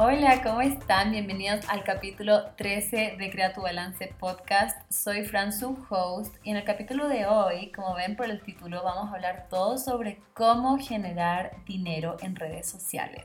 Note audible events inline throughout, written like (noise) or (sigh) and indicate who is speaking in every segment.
Speaker 1: Hola, ¿cómo están? Bienvenidos al capítulo 13 de Crea tu Balance Podcast. Soy Fran, su host, y en el capítulo de hoy, como ven por el título, vamos a hablar todo sobre cómo generar dinero en redes sociales.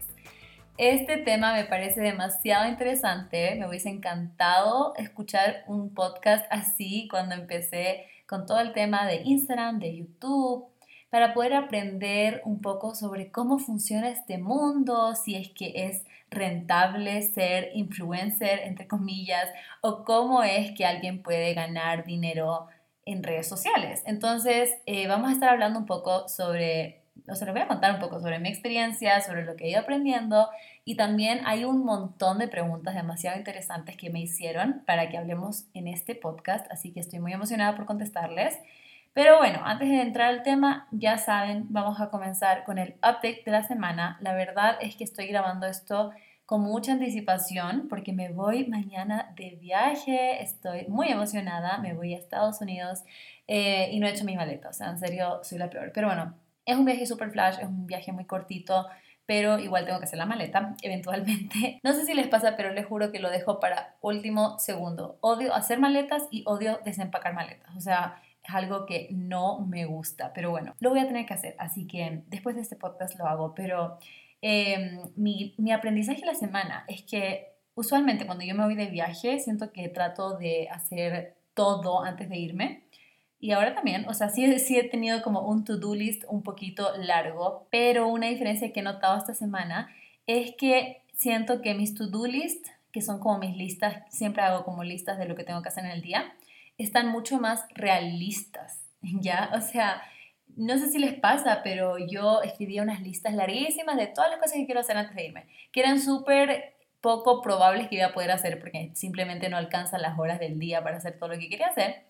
Speaker 1: Este tema me parece demasiado interesante, me hubiese encantado escuchar un podcast así cuando empecé con todo el tema de Instagram, de YouTube, para poder aprender un poco sobre cómo funciona este mundo, si es que es rentable ser influencer, entre comillas, o cómo es que alguien puede ganar dinero en redes sociales. Entonces, eh, vamos a estar hablando un poco sobre, o sea, les voy a contar un poco sobre mi experiencia, sobre lo que he ido aprendiendo y también hay un montón de preguntas demasiado interesantes que me hicieron para que hablemos en este podcast, así que estoy muy emocionada por contestarles. Pero bueno, antes de entrar al tema, ya saben, vamos a comenzar con el update de la semana. La verdad es que estoy grabando esto con mucha anticipación porque me voy mañana de viaje, estoy muy emocionada, me voy a Estados Unidos eh, y no he hecho mi maleta, o sea, en serio, soy la peor. Pero bueno, es un viaje super flash, es un viaje muy cortito, pero igual tengo que hacer la maleta (laughs) eventualmente. No sé si les pasa, pero les juro que lo dejo para último segundo. Odio hacer maletas y odio desempacar maletas, o sea es algo que no me gusta, pero bueno, lo voy a tener que hacer, así que después de este podcast lo hago, pero em, mi, mi aprendizaje la semana es que usualmente cuando yo me voy de viaje siento que trato de hacer todo antes de irme. Y ahora también, o sea, sí, sí he tenido como un to-do list un poquito largo, pero una diferencia que he notado esta semana es que siento que mis to-do list, que son como mis listas, siempre hago como listas de lo que tengo que hacer en el día, están mucho más realistas, (laughs) ¿ya? O sea, no sé si les pasa, pero yo escribía unas listas larguísimas de todas las cosas que quiero hacer antes de irme, que eran súper poco probables que iba a poder hacer porque simplemente no alcanzan las horas del día para hacer todo lo que quería hacer.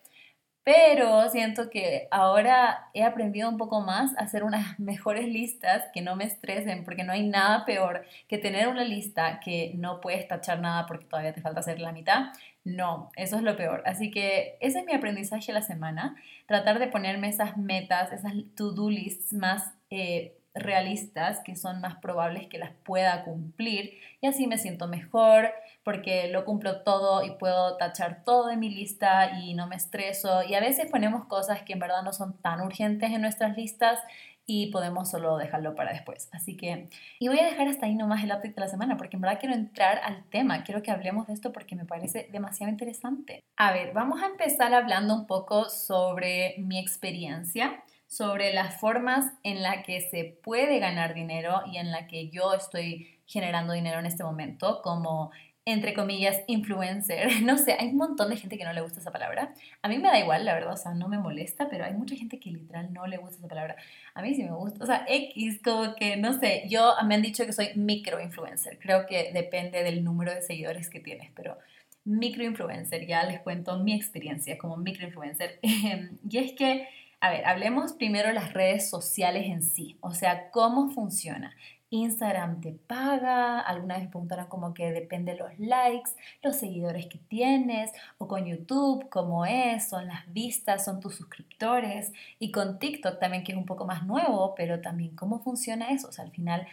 Speaker 1: Pero siento que ahora he aprendido un poco más a hacer unas (laughs) mejores listas que no me estresen, porque no hay nada peor que tener una lista que no puedes tachar nada porque todavía te falta hacer la mitad. No, eso es lo peor. Así que ese es mi aprendizaje de la semana, tratar de ponerme esas metas, esas to-do lists más eh, realistas, que son más probables que las pueda cumplir, y así me siento mejor porque lo cumplo todo y puedo tachar todo de mi lista y no me estreso. Y a veces ponemos cosas que en verdad no son tan urgentes en nuestras listas y podemos solo dejarlo para después. Así que, y voy a dejar hasta ahí nomás el update de la semana, porque en verdad quiero entrar al tema, quiero que hablemos de esto porque me parece demasiado interesante. A ver, vamos a empezar hablando un poco sobre mi experiencia, sobre las formas en la que se puede ganar dinero y en la que yo estoy generando dinero en este momento, como entre comillas, influencer. (laughs) No sé, hay un montón de gente que no le gusta esa palabra. A mí me da igual, la verdad, o sea, no me molesta, pero hay mucha gente que literal no le gusta esa palabra. A mí sí me gusta, o sea, X, como que, no sé, yo me han dicho que soy micro-influencer. Creo que depende del número de seguidores que tienes, pero micro-influencer, ya les cuento mi experiencia como micro-influencer. (laughs) y es que a ver, hablemos primero las redes sociales en sí, o sea, cómo funciona. Instagram te paga, alguna vez preguntaron como que depende de los likes, los seguidores que tienes, o con YouTube, cómo es, son las vistas, son tus suscriptores, y con TikTok también que es un poco más nuevo, pero también cómo funciona eso, o sea, al final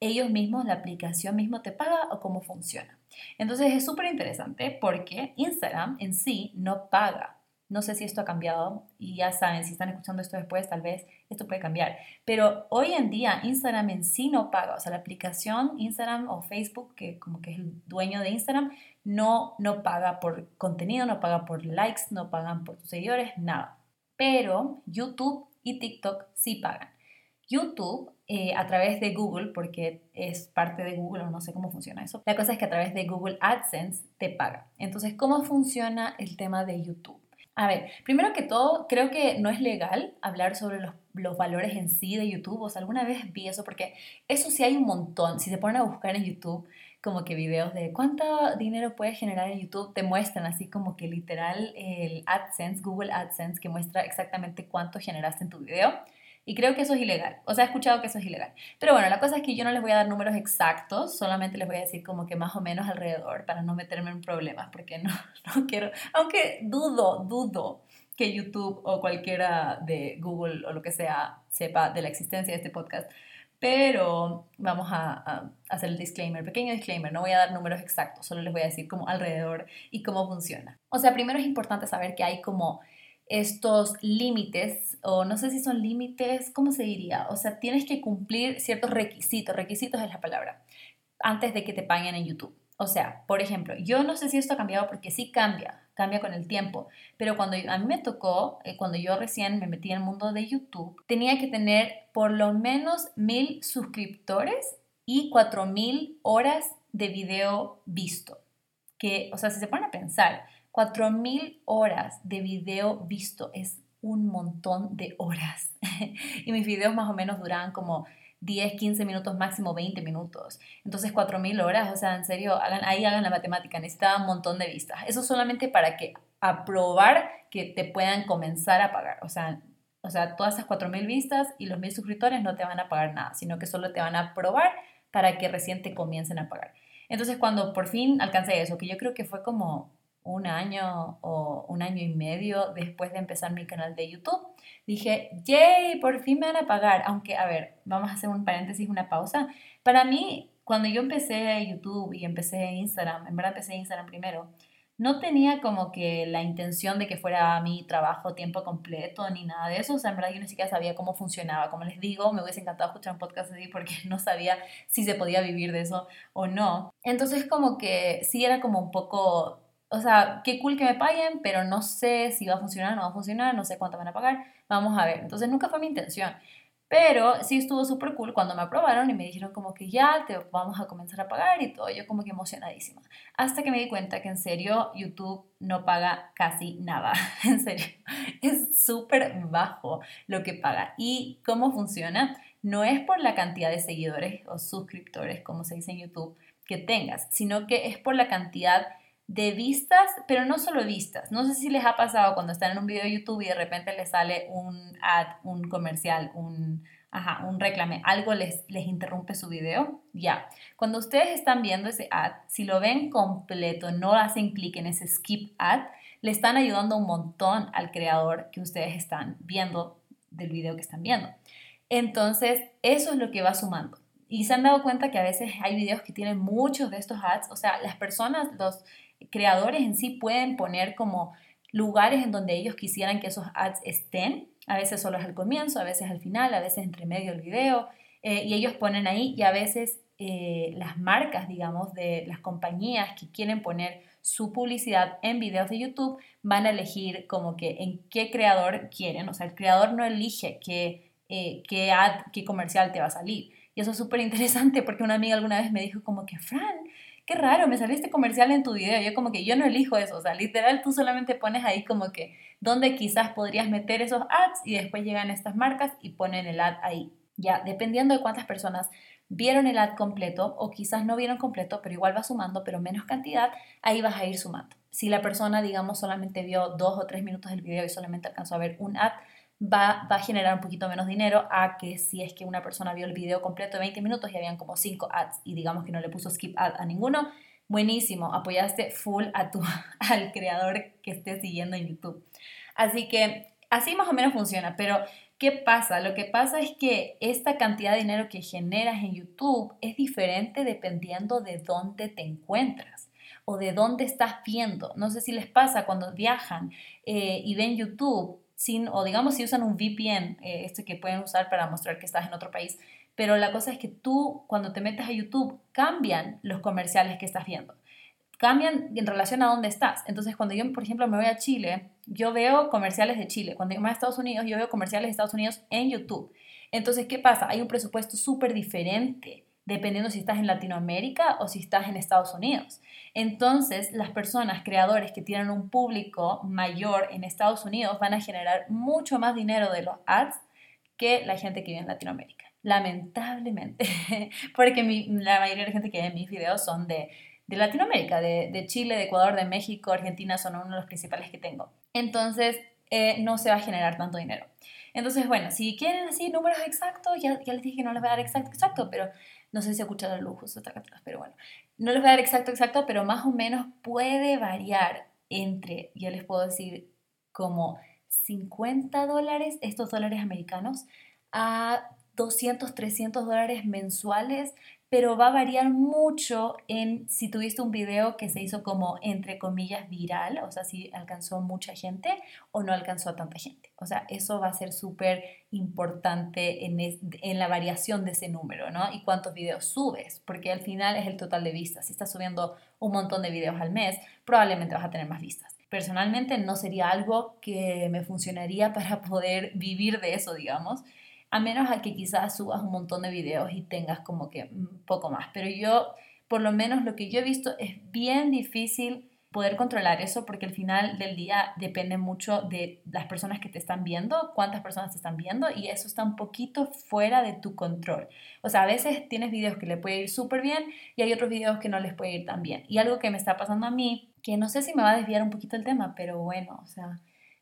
Speaker 1: ellos mismos, la aplicación mismo te paga o cómo funciona. Entonces es súper interesante porque Instagram en sí no paga no sé si esto ha cambiado y ya saben, si están escuchando esto después, tal vez esto puede cambiar. Pero hoy en día Instagram en sí no paga, o sea, la aplicación Instagram o Facebook, que como que es el dueño de Instagram, no, no paga por contenido, no paga por likes, no pagan por tus seguidores, nada. Pero YouTube y TikTok sí pagan. YouTube eh, a través de Google, porque es parte de Google no sé cómo funciona eso. La cosa es que a través de Google AdSense te paga. Entonces, ¿cómo funciona el tema de YouTube? A ver, primero que todo, creo que no es legal hablar sobre los, los, valores en sí de YouTube. O sea, alguna vez vi eso porque eso sí hay un montón. Si se ponen a buscar en YouTube como que videos de cuánto dinero puedes generar en YouTube, te muestran así como que literal el AdSense, Google AdSense, que muestra exactamente cuánto generaste en tu video. Y creo que eso es ilegal. O sea, he escuchado que eso es ilegal. Pero bueno, la cosa es que yo no les voy a dar números exactos, solamente les voy a decir como que más o menos alrededor para no meterme en problemas, porque no, (laughs) no quiero, aunque dudo, dudo que YouTube o cualquiera de Google o lo que sea sepa de la existencia de este podcast. Pero vamos a, hacer el disclaimer, pequeño disclaimer, no voy a dar números exactos, solo les voy a decir como alrededor y cómo funciona. O sea, primero es importante saber que hay como estos límites, o no sé si son límites, ¿cómo se diría? O sea, tienes que cumplir ciertos requisitos, requisitos es la palabra, antes de que te paguen en YouTube. O sea, por ejemplo, yo no sé si esto ha cambiado porque sí cambia, cambia con el tiempo, pero cuando a mí me tocó, eh, cuando yo recién me metí en el mundo de YouTube, tenía que tener por lo menos mil suscriptores y cuatro mil horas de video visto. Que, o sea, si se ponen a pensar, cuatro mil horas de video visto es un montón de horas. (laughs) y mis videos más o menos duraban como 10, 15 minutos, máximo 20 minutos. Entonces 4.000 horas, o sea, en serio, hagan, ahí hagan la matemática, necesitaba un montón de vistas. Eso solamente para que aprobar que te puedan comenzar a pagar. O sea, o sea todas esas 4.000 vistas y los 1.000 suscriptores no te van a pagar nada, sino que solo te van a aprobar para que recién te comiencen a pagar. Entonces cuando por fin alcancé eso, que yo creo que fue como un año o un año y medio después de empezar mi canal de YouTube, dije, yay, por fin me van a pagar. Aunque, a ver, vamos a hacer un paréntesis, una pausa. Para mí, cuando yo empecé YouTube y empecé Instagram, en verdad empecé Instagram primero, no tenía como que la intención de que fuera mi trabajo tiempo completo ni nada de eso. O sea, en verdad yo ni siquiera sabía cómo funcionaba. Como les digo, me hubiese encantado escuchar un podcast así porque (laughs) no sabía si se podía vivir de eso o no. Entonces como que sí era como un poco o sea, qué cool que me paguen, pero no sé si va a funcionar o no va a funcionar, no sé cuánto van a pagar, vamos a ver. Entonces nunca fue mi intención. Pero sí estuvo súper cool cuando me aprobaron y me dijeron como que ya te vamos a comenzar a pagar y todo, yo como que emocionadísima. Hasta que me di cuenta que en serio YouTube no paga casi nada, (laughs) en serio. Es súper bajo lo que paga. ¿Y cómo funciona? No es por la cantidad de seguidores o suscriptores, como se dice en YouTube, que tengas, sino que es por la cantidad de vistas, pero no solo vistas. No sé si les ha pasado cuando están en un video de YouTube y de repente les sale un ad, un comercial, un, ajá, un reclame, algo les, les interrumpe su video. Ya, cuando ustedes están viendo ese ad, si lo ven completo, no hacen clic en ese skip ad, le están ayudando un montón al creador que ustedes están viendo del video que están viendo. Entonces, eso es lo que va sumando. Y se han dado cuenta que a veces hay videos que tienen muchos de estos ads, o sea, las personas, los creadores en sí pueden poner como lugares en donde ellos quisieran que esos ads estén. A veces solo es al comienzo, a veces al final, a veces entre medio del video. Eh, y ellos ponen ahí y a veces eh, las marcas, digamos, de las compañías que quieren poner su publicidad en videos de YouTube van a elegir como que en qué creador quieren. O sea, el creador no elige qué, eh, qué ad, qué comercial te va a salir. Y eso es súper interesante porque una amiga alguna vez me dijo como que, Fran, qué raro, me saliste comercial en tu video. Yo como que yo no elijo eso, o sea, literal tú solamente pones ahí como que dónde quizás podrías meter esos ads y después llegan estas marcas y ponen el ad ahí. Ya, dependiendo de cuántas personas vieron el ad completo o quizás no vieron completo, pero igual va sumando, pero menos cantidad, ahí vas a ir sumando. Si la persona, digamos, solamente vio dos o tres minutos del video y solamente alcanzó a ver un ad, va, a generar un poquito menos dinero a que si es que una persona vio el video completo de 20 minutos y habían como 5 ads y digamos que no le puso skip ad a ninguno, buenísimo, apoyaste full a tu, (laughs) al creador que estés siguiendo en YouTube. Así que así más o menos funciona, pero ¿qué pasa? Lo que pasa es que esta cantidad de dinero que generas en YouTube es diferente dependiendo de dónde te encuentras o de dónde estás viendo. No sé si les pasa cuando viajan eh, y ven YouTube o digamos si usan un VPN, eh, este que pueden usar para mostrar que estás en otro país, pero la cosa es que tú cuando te metes a YouTube cambian los comerciales que estás viendo, cambian en relación a dónde estás. Entonces cuando yo, por ejemplo, me voy a Chile, yo veo comerciales de Chile, cuando yo me voy a Estados Unidos, yo veo comerciales de Estados Unidos en YouTube. Entonces, ¿qué pasa? Hay un presupuesto súper diferente dependiendo si estás en Latinoamérica o si estás en Estados Unidos. Entonces, las personas, creadores que tienen un público mayor en Estados Unidos van a generar mucho más dinero de los ads que la gente que vive en Latinoamérica. Lamentablemente, (laughs) porque la mayoría de la gente que ve mis videos son de, Latinoamérica, de, Chile, de Ecuador, de México, Argentina son uno de los principales que tengo. Entonces, eh, no se va a generar tanto dinero. Entonces, bueno, si quieren así números exactos, ya, ya les dije que no les voy a dar exacto, exacto, pero no sé si luz justo acá atrás, pero bueno. No les voy a dar exacto, exacto, pero más o menos puede variar entre, ya les puedo decir, como 50 dólares, estos dólares americanos, a 200, 300 dólares mensuales, pero va a variar mucho en si tuviste un video que se hizo como, entre comillas, viral, o sea, si alcanzó mucha gente o no alcanzó a tanta gente. O sea, eso va a ser súper importante en, en, la variación de ese número, ¿no? Y cuántos videos subes, porque al final es el total de vistas. Si estás subiendo un montón de videos al mes, probablemente vas a tener más vistas. Personalmente no sería algo que me funcionaría (laughs) para poder vivir de eso, digamos a menos a que quizás subas un montón de videos y tengas como que un poco más. Pero yo, por lo menos lo que yo he visto, es bien difícil poder controlar eso porque al final del día depende mucho de las personas que te están viendo, cuántas personas te están viendo y eso está un poquito fuera de tu control. O sea, a veces tienes videos que le puede ir súper bien y hay otros videos que no les puede ir tan bien. Y algo que me está pasando a mí, que no sé si me va a desviar un poquito el tema, pero bueno, o sea,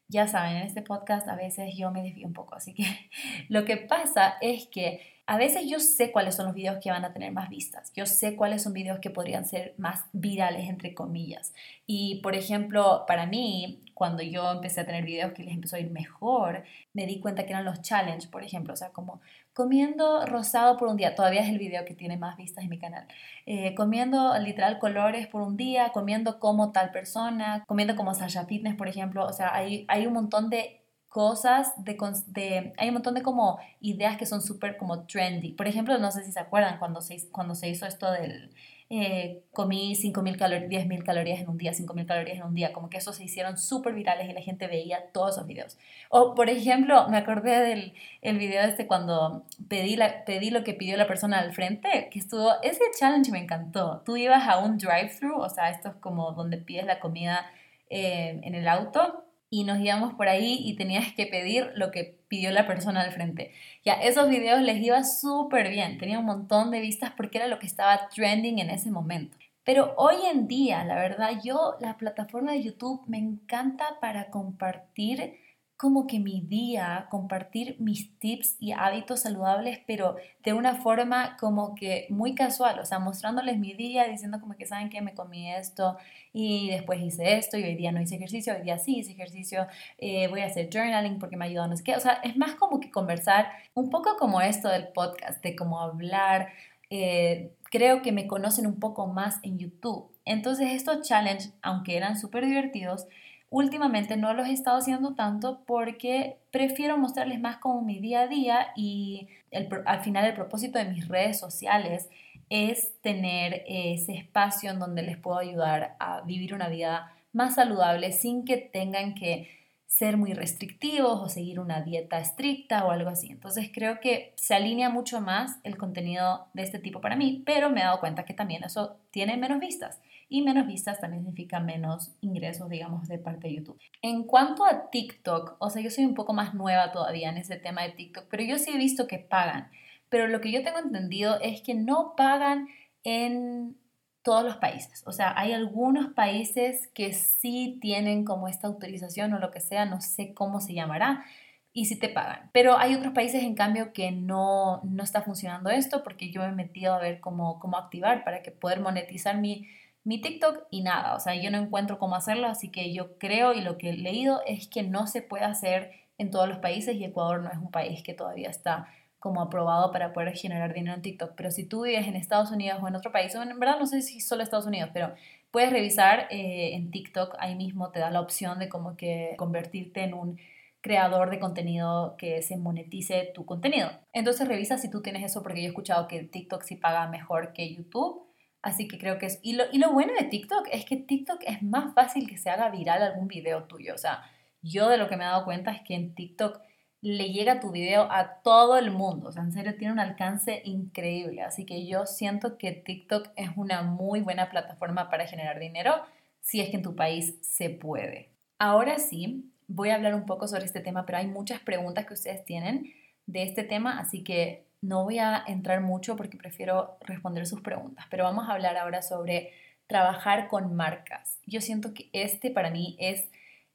Speaker 1: ya saben, en este podcast a veces yo me desvío un poco, así que (laughs) lo que pasa es que a veces yo sé cuáles son los videos que van a tener más vistas, yo sé cuáles son videos que podrían ser más virales, entre comillas. Y por ejemplo, para mí, cuando yo empecé a tener videos que les empezó a ir mejor, me di cuenta que eran los challenge, por ejemplo, o sea, como comiendo rosado por un día, todavía es el video que tiene más vistas en mi canal, eh, comiendo literal colores por un día, comiendo como tal persona, comiendo como Sasha Fitness, por ejemplo, o sea, hay, hay un montón de cosas, de, de, hay un montón de como ideas que son súper como trendy. Por ejemplo, no sé si se acuerdan cuando se, cuando se hizo esto del eh, comí 5.000 calorías, 10.000 calorías en un día, 5.000 calorías en un día, como que eso se hicieron súper virales y la gente veía todos esos videos. O, por ejemplo, me acordé del el video este cuando pedí, la, pedí lo que pidió la persona al frente, que estuvo, ese challenge me encantó. Tú ibas a un drive-thru, o sea, esto es como donde pides la comida eh, en el auto y nos íbamos por ahí y tenías que pedir lo que pidió la persona al frente. Ya, esos videos les iba súper bien, tenía un montón de vistas porque era lo que estaba trending en ese momento. Pero hoy en día, la verdad, yo la plataforma de YouTube me encanta para compartir como que mi día, compartir mis tips y hábitos saludables, pero de una forma como que muy casual, o sea, mostrándoles mi día, diciendo como que saben que me comí esto y después hice esto y hoy día no hice ejercicio, hoy día sí hice ejercicio, eh, voy a hacer journaling porque me ayudó a no sé qué, o sea, es más como que conversar, un poco como esto del podcast, de cómo hablar, eh, creo que me conocen un poco más en YouTube. Entonces estos challenges, aunque eran súper divertidos, Últimamente no los he estado haciendo tanto porque prefiero mostrarles más como mi día a día y al final el propósito de mis redes sociales es tener ese espacio en donde les puedo ayudar a vivir una vida más saludable sin que tengan que ser muy restrictivos o seguir una dieta estricta o algo así. Entonces creo que se alinea mucho más el contenido de este tipo para mí, pero me he dado cuenta que también eso tiene menos vistas y menos vistas también significa menos ingresos, digamos, de parte de YouTube. En cuanto a TikTok, o sea, yo soy un poco más nueva todavía en ese tema de TikTok, pero yo sí he visto que pagan. Pero lo que yo tengo entendido es que no pagan en todos los países. O sea, hay algunos países que sí tienen como esta autorización o lo que sea, no sé cómo se llamará, y sí te pagan. Pero hay otros países, en cambio, que no, no está funcionando esto porque yo me he metido a ver cómo, cómo activar para que poder monetizar mi mi TikTok y nada, o sea, yo no encuentro cómo hacerlo, así que yo creo y lo que he leído es que no se puede hacer en todos los países y Ecuador no es un país que todavía está como aprobado para poder generar dinero en TikTok. Pero si tú vives en Estados Unidos o en otro país, o en verdad no sé si solo Estados Unidos, pero puedes revisar eh, en TikTok, ahí mismo te da la opción de como que convertirte en un creador de contenido que se monetice tu contenido. Entonces revisa si tú tienes eso porque yo he escuchado que TikTok sí paga mejor que YouTube Así que creo que es... Y lo, y lo bueno de TikTok es que TikTok es más fácil que se haga viral algún video tuyo. O sea, yo de lo que me he dado cuenta es que en TikTok le llega tu video a todo el mundo. O sea, en serio tiene un alcance increíble. Así que yo siento que TikTok es una muy buena plataforma para generar dinero si es que en tu país se puede. Ahora sí, voy a hablar un poco sobre este tema, pero hay muchas preguntas que ustedes tienen de este tema, así que no voy a entrar mucho porque prefiero responder sus preguntas, pero vamos a hablar ahora sobre trabajar con marcas. Yo siento que este para mí es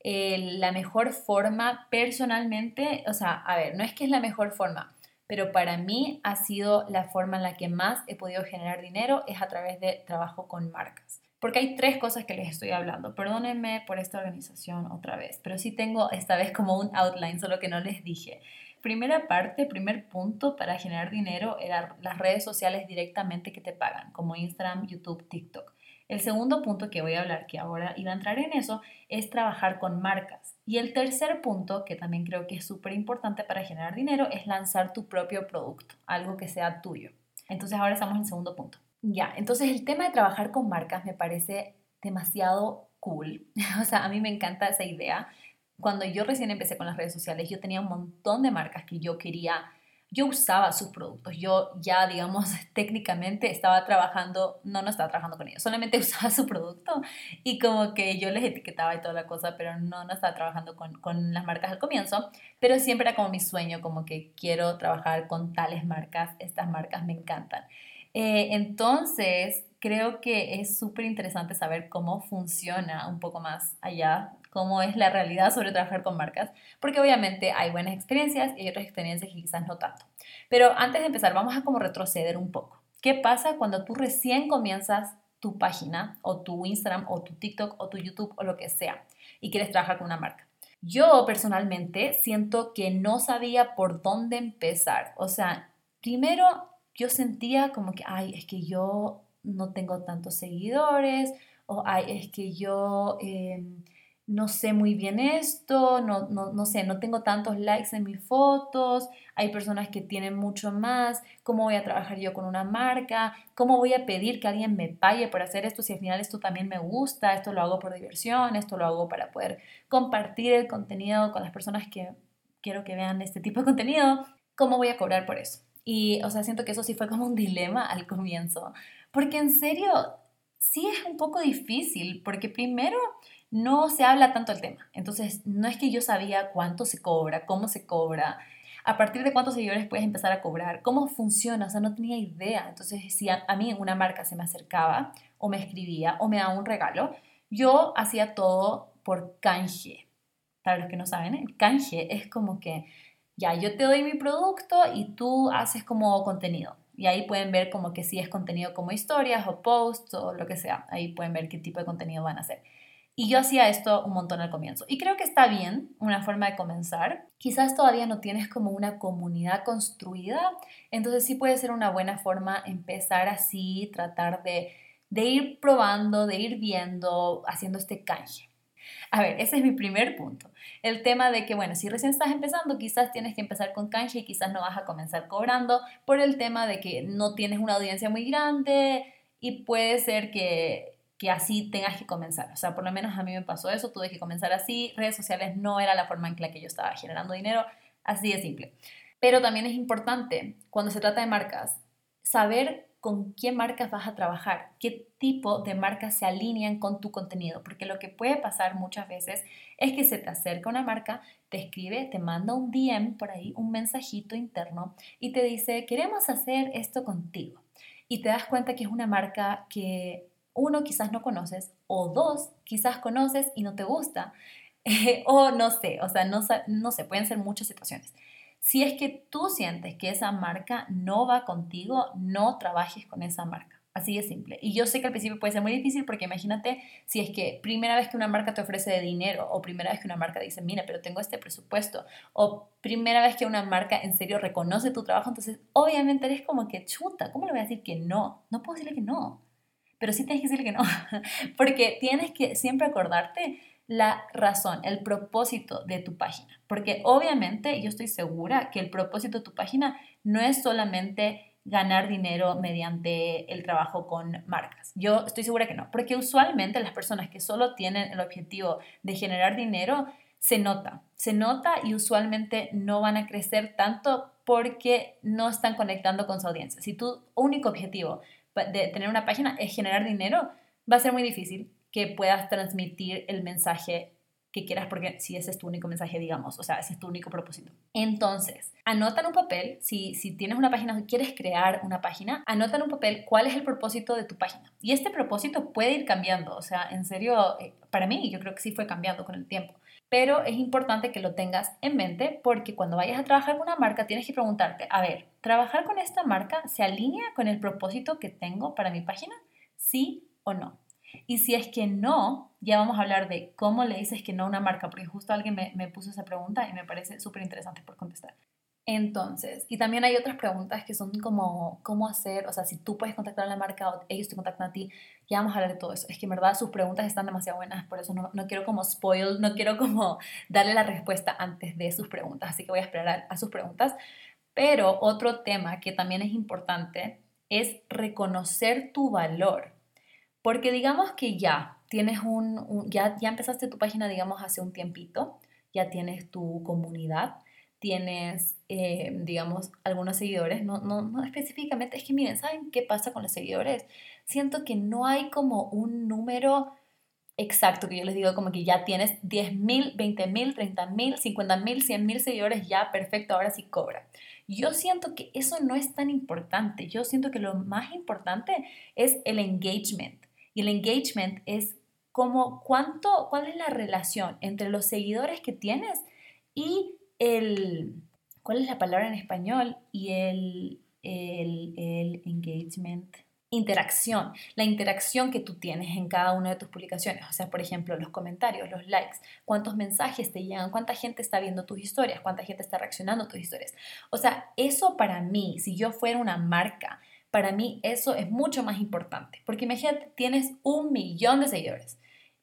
Speaker 1: eh, la mejor forma personalmente, o sea, a ver, no es que es la mejor forma, pero para mí ha sido la forma en la que más he podido generar dinero es a través de trabajo con marcas. Porque hay tres cosas que les estoy hablando. Perdónenme por esta organización otra vez, pero sí tengo esta vez como un outline, solo que no les dije. Primera parte, primer punto para generar dinero era las redes sociales directamente que te pagan, como Instagram, YouTube, TikTok. El segundo punto que voy a hablar, que ahora iba a entrar en eso, es trabajar con marcas. Y el tercer punto, que también creo que es súper importante para generar dinero, es lanzar tu propio producto, algo que sea tuyo. Entonces ahora estamos en el segundo punto. Ya, entonces el tema de trabajar con marcas me parece demasiado cool. (laughs) o sea, a mí me encanta esa idea. Cuando yo recién empecé con las redes sociales, yo tenía un montón de marcas que yo quería yo usaba sus productos, yo ya, digamos, (laughs) técnicamente estaba trabajando, no, no estaba trabajando con ellos, solamente (laughs) usaba su producto y como que yo les etiquetaba y toda la cosa, pero no, no estaba trabajando con, con las marcas al comienzo, pero siempre era como mi sueño, como que quiero trabajar con tales marcas, estas marcas me encantan. Eh, entonces, creo que es súper interesante saber cómo funciona un poco más allá cómo es la realidad sobre trabajar con marcas, porque obviamente hay buenas experiencias y hay otras experiencias que quizás no tanto. Pero antes de empezar, vamos a como retroceder un poco. ¿Qué pasa cuando tú recién comienzas tu página o tu Instagram o tu TikTok o tu YouTube o lo que sea y quieres trabajar con una marca? Yo personalmente siento que no sabía por dónde empezar. O sea, primero yo sentía como que, ay, es que yo no tengo tantos seguidores o ay, es que yo... Em, no sé muy bien esto, no, no, no, sé, no tengo tantos likes en mis fotos, hay personas que tienen mucho más, ¿cómo voy a trabajar yo con una marca? ¿Cómo voy a pedir que alguien me pague por hacer esto si al final esto también me gusta? Esto lo hago por diversión, esto lo hago para poder compartir el contenido con las personas que quiero que vean este tipo de contenido. ¿Cómo voy a cobrar por eso? Y, o sea, siento que eso sí fue como un dilema al comienzo, porque en serio, sí es un poco difícil, porque primero no se habla tanto del tema. Entonces, no es que yo sabía cuánto se cobra, cómo se cobra, a partir de cuántos seguidores puedes empezar a cobrar, cómo funciona, o sea, no tenía idea. Entonces, si a, mí una marca se me acercaba o me escribía o me daba un regalo, yo hacía todo por canje. Para los que no saben, el canje es como que, ya, yo te doy mi producto y tú haces como contenido. Y ahí pueden ver como que si es contenido como historias o posts o lo que sea. Ahí pueden ver qué tipo de contenido van a hacer. Y yo hacía esto un montón al comienzo. Y creo que está bien, una forma de comenzar. Quizás todavía no tienes como una comunidad construida, entonces sí puede ser una buena forma empezar así, tratar de, de ir probando, de ir viendo, haciendo este canje. A ver, ese es mi primer punto. El tema de que, bueno, si recién estás empezando, quizás tienes que empezar con canje y quizás no vas a comenzar cobrando por el tema de que no tienes una audiencia muy grande y puede ser que que así tengas que comenzar. O sea, por lo menos a mí me pasó eso, tuve que comenzar así. Redes sociales no era la forma en la que yo estaba generando dinero, así de simple. Pero también es importante, cuando se trata de marcas, saber con qué marcas vas a trabajar, qué tipo de marcas se alinean con tu contenido, porque lo que puede pasar muchas veces es que se te acerca una marca, te escribe, te manda un DM por ahí, un mensajito interno y te dice, queremos hacer esto contigo. Y te das cuenta que es una marca que uno, quizás no conoces, o dos, quizás conoces y no te gusta, (laughs) o no sé, o sea, no, no sé, pueden ser muchas situaciones. Si es que tú sientes que esa marca no va contigo, no trabajes con esa marca. Así de simple. Y yo sé que al principio puede ser muy difícil porque imagínate si es que primera vez que una marca te ofrece de dinero o primera vez que una marca dice, mira, pero tengo este presupuesto o primera vez que una marca en serio reconoce tu trabajo, entonces obviamente eres como que chuta, ¿cómo le voy a decir que no? No puedo decirle que no pero sí tienes que decirle que no, (laughs) porque tienes que siempre acordarte la razón, el propósito de tu página, porque obviamente yo estoy segura que el propósito de tu página no es solamente ganar dinero mediante el trabajo con marcas. Yo estoy segura que no, porque usualmente las personas que solo tienen el objetivo de generar dinero, se nota, se nota y usualmente no van a crecer tanto porque no están conectando con su audiencia. Si tu único objetivo de tener una página es generar dinero, va a ser muy difícil que puedas transmitir el mensaje que quieras, porque si ese es tu único mensaje, digamos, o sea, ese es tu único propósito. Entonces, anota en un papel, si, si tienes una página o quieres crear una página, anota en un papel cuál es el propósito de tu página. Y este propósito puede ir cambiando, o sea, en serio, eh, para mí yo creo que sí fue cambiando con el tiempo. Pero es importante que lo tengas en mente porque cuando vayas a trabajar con una marca tienes que preguntarte, a ver, ¿trabajar con esta marca se alinea con el propósito que tengo para mi página? ¿Sí o no? Y si es que no, ya vamos a hablar de cómo le dices que no a una marca, porque justo alguien me, me puso esa pregunta y me parece súper interesante por contestar. Entonces, y también hay otras preguntas que son como, ¿cómo hacer? O sea, si tú puedes contactar a la marca o ellos te contactan a ti, ya vamos a hablar de todo eso. Es que en verdad sus preguntas están demasiado buenas, por eso no, no quiero como spoil, no quiero como (laughs) darle la respuesta antes de sus preguntas, así que voy a esperar a, sus preguntas. Pero otro tema que también es importante es reconocer tu valor. Porque digamos que ya tienes un, ya, ya empezaste tu página, digamos, hace un tiempito, ya tienes tu comunidad, tienes, eh, digamos, algunos seguidores, no, no, no específicamente, es que miren, ¿saben qué pasa con los seguidores? Siento que no hay como un número exacto, que yo les digo como que ya tienes 10 mil, 20 mil, 30 mil, 50 mil, 100 mil seguidores, ya perfecto, ahora sí cobra. Yo siento que eso no es tan importante, yo siento que lo más importante es el engagement. Y el engagement es como cuánto, cuál es la relación entre los seguidores que tienes y el, ¿cuál es la palabra en español? Y el, el, el engagement, interacción, la interacción que tú tienes en cada una de tus publicaciones. O sea, por ejemplo, los comentarios, los likes, cuántos mensajes te llegan, cuánta gente está viendo tus historias, cuánta gente está reaccionando a tus historias. O sea, eso para mí, si yo fuera una marca, para mí eso es mucho más importante. Porque imagínate, tienes un millón de seguidores,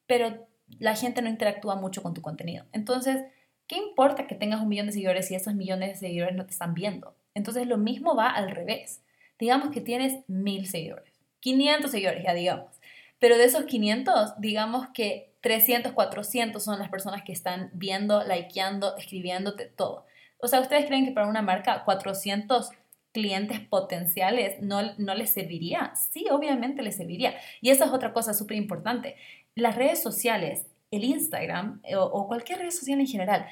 Speaker 1: pero la gente no interactúa mucho con tu contenido. Entonces, ¿Qué importa que tengas un millón de seguidores si esos millones de seguidores no te están viendo? Entonces lo mismo va al revés. Digamos que tienes mil seguidores, 500 seguidores ya digamos, pero de esos 500, digamos que 300, 400 son las personas que están viendo, likeando, escribiéndote todo. O sea, ¿ustedes creen que para una marca 400 clientes potenciales no, no les serviría? Sí, obviamente les serviría. Y esa es otra cosa súper importante. Las redes sociales el Instagram eh, o, cualquier red social en general,